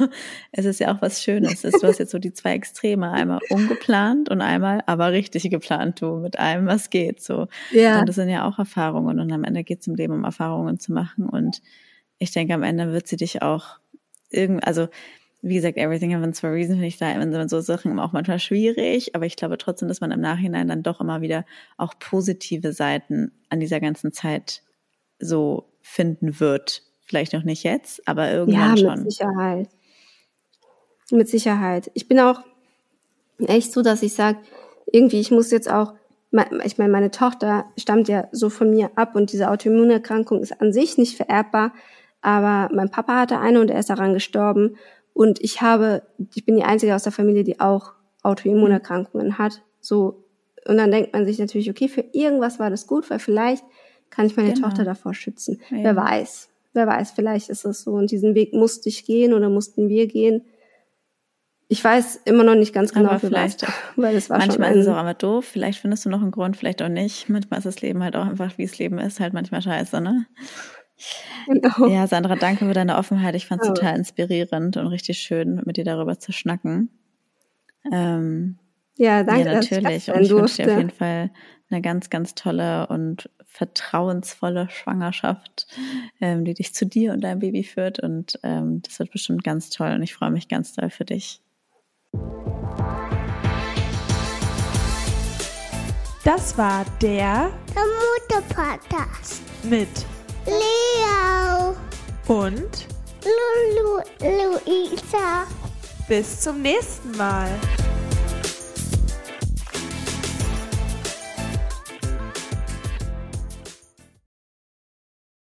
es ist ja auch was Schönes. Du hast jetzt so die zwei Extreme, einmal ungeplant und einmal aber richtig geplant, du, mit allem, was geht. So. Ja. Und das sind ja auch Erfahrungen und am Ende geht es im Leben um Erfahrungen zu machen. Und ich denke, am Ende wird sie dich auch irgendwie, also wie gesagt, everything happens for a reason, finde ich da in so Sachen auch manchmal schwierig, aber ich glaube trotzdem, dass man im Nachhinein dann doch immer wieder auch positive Seiten an dieser ganzen Zeit so finden wird. Vielleicht noch nicht jetzt, aber irgendwann ja, schon. Mit Sicherheit. Mit Sicherheit. Ich bin auch echt so, dass ich sage, irgendwie, ich muss jetzt auch, ich meine, meine Tochter stammt ja so von mir ab und diese Autoimmunerkrankung ist an sich nicht vererbbar, aber mein Papa hatte eine und er ist daran gestorben und ich habe, ich bin die einzige aus der Familie, die auch Autoimmunerkrankungen hat. So, und dann denkt man sich natürlich, okay, für irgendwas war das gut, weil vielleicht kann ich meine genau. Tochter davor schützen. Ja. Wer weiß. Wer weiß, vielleicht ist es so. Und diesen Weg musste ich gehen oder mussten wir gehen. Ich weiß immer noch nicht ganz genau, aber vielleicht, was, weil es war manchmal schon ist es auch einfach doof. Vielleicht findest du noch einen Grund, vielleicht auch nicht. Manchmal ist das Leben halt auch einfach, wie es Leben ist, halt manchmal scheiße, ne? Genau. Ja, Sandra, danke für deine Offenheit. Ich fand es oh. total inspirierend und richtig schön, mit dir darüber zu schnacken. Ähm, ja, danke. Ja, natürlich. und ich wünsche dir auf jeden Fall eine ganz, ganz tolle und vertrauensvolle Schwangerschaft, ähm, die dich zu dir und deinem Baby führt. Und ähm, das wird bestimmt ganz toll. Und ich freue mich ganz doll für dich. Das war der, der Mutter-Podcast mit Leo und Lulu Luisa. Bis zum nächsten Mal.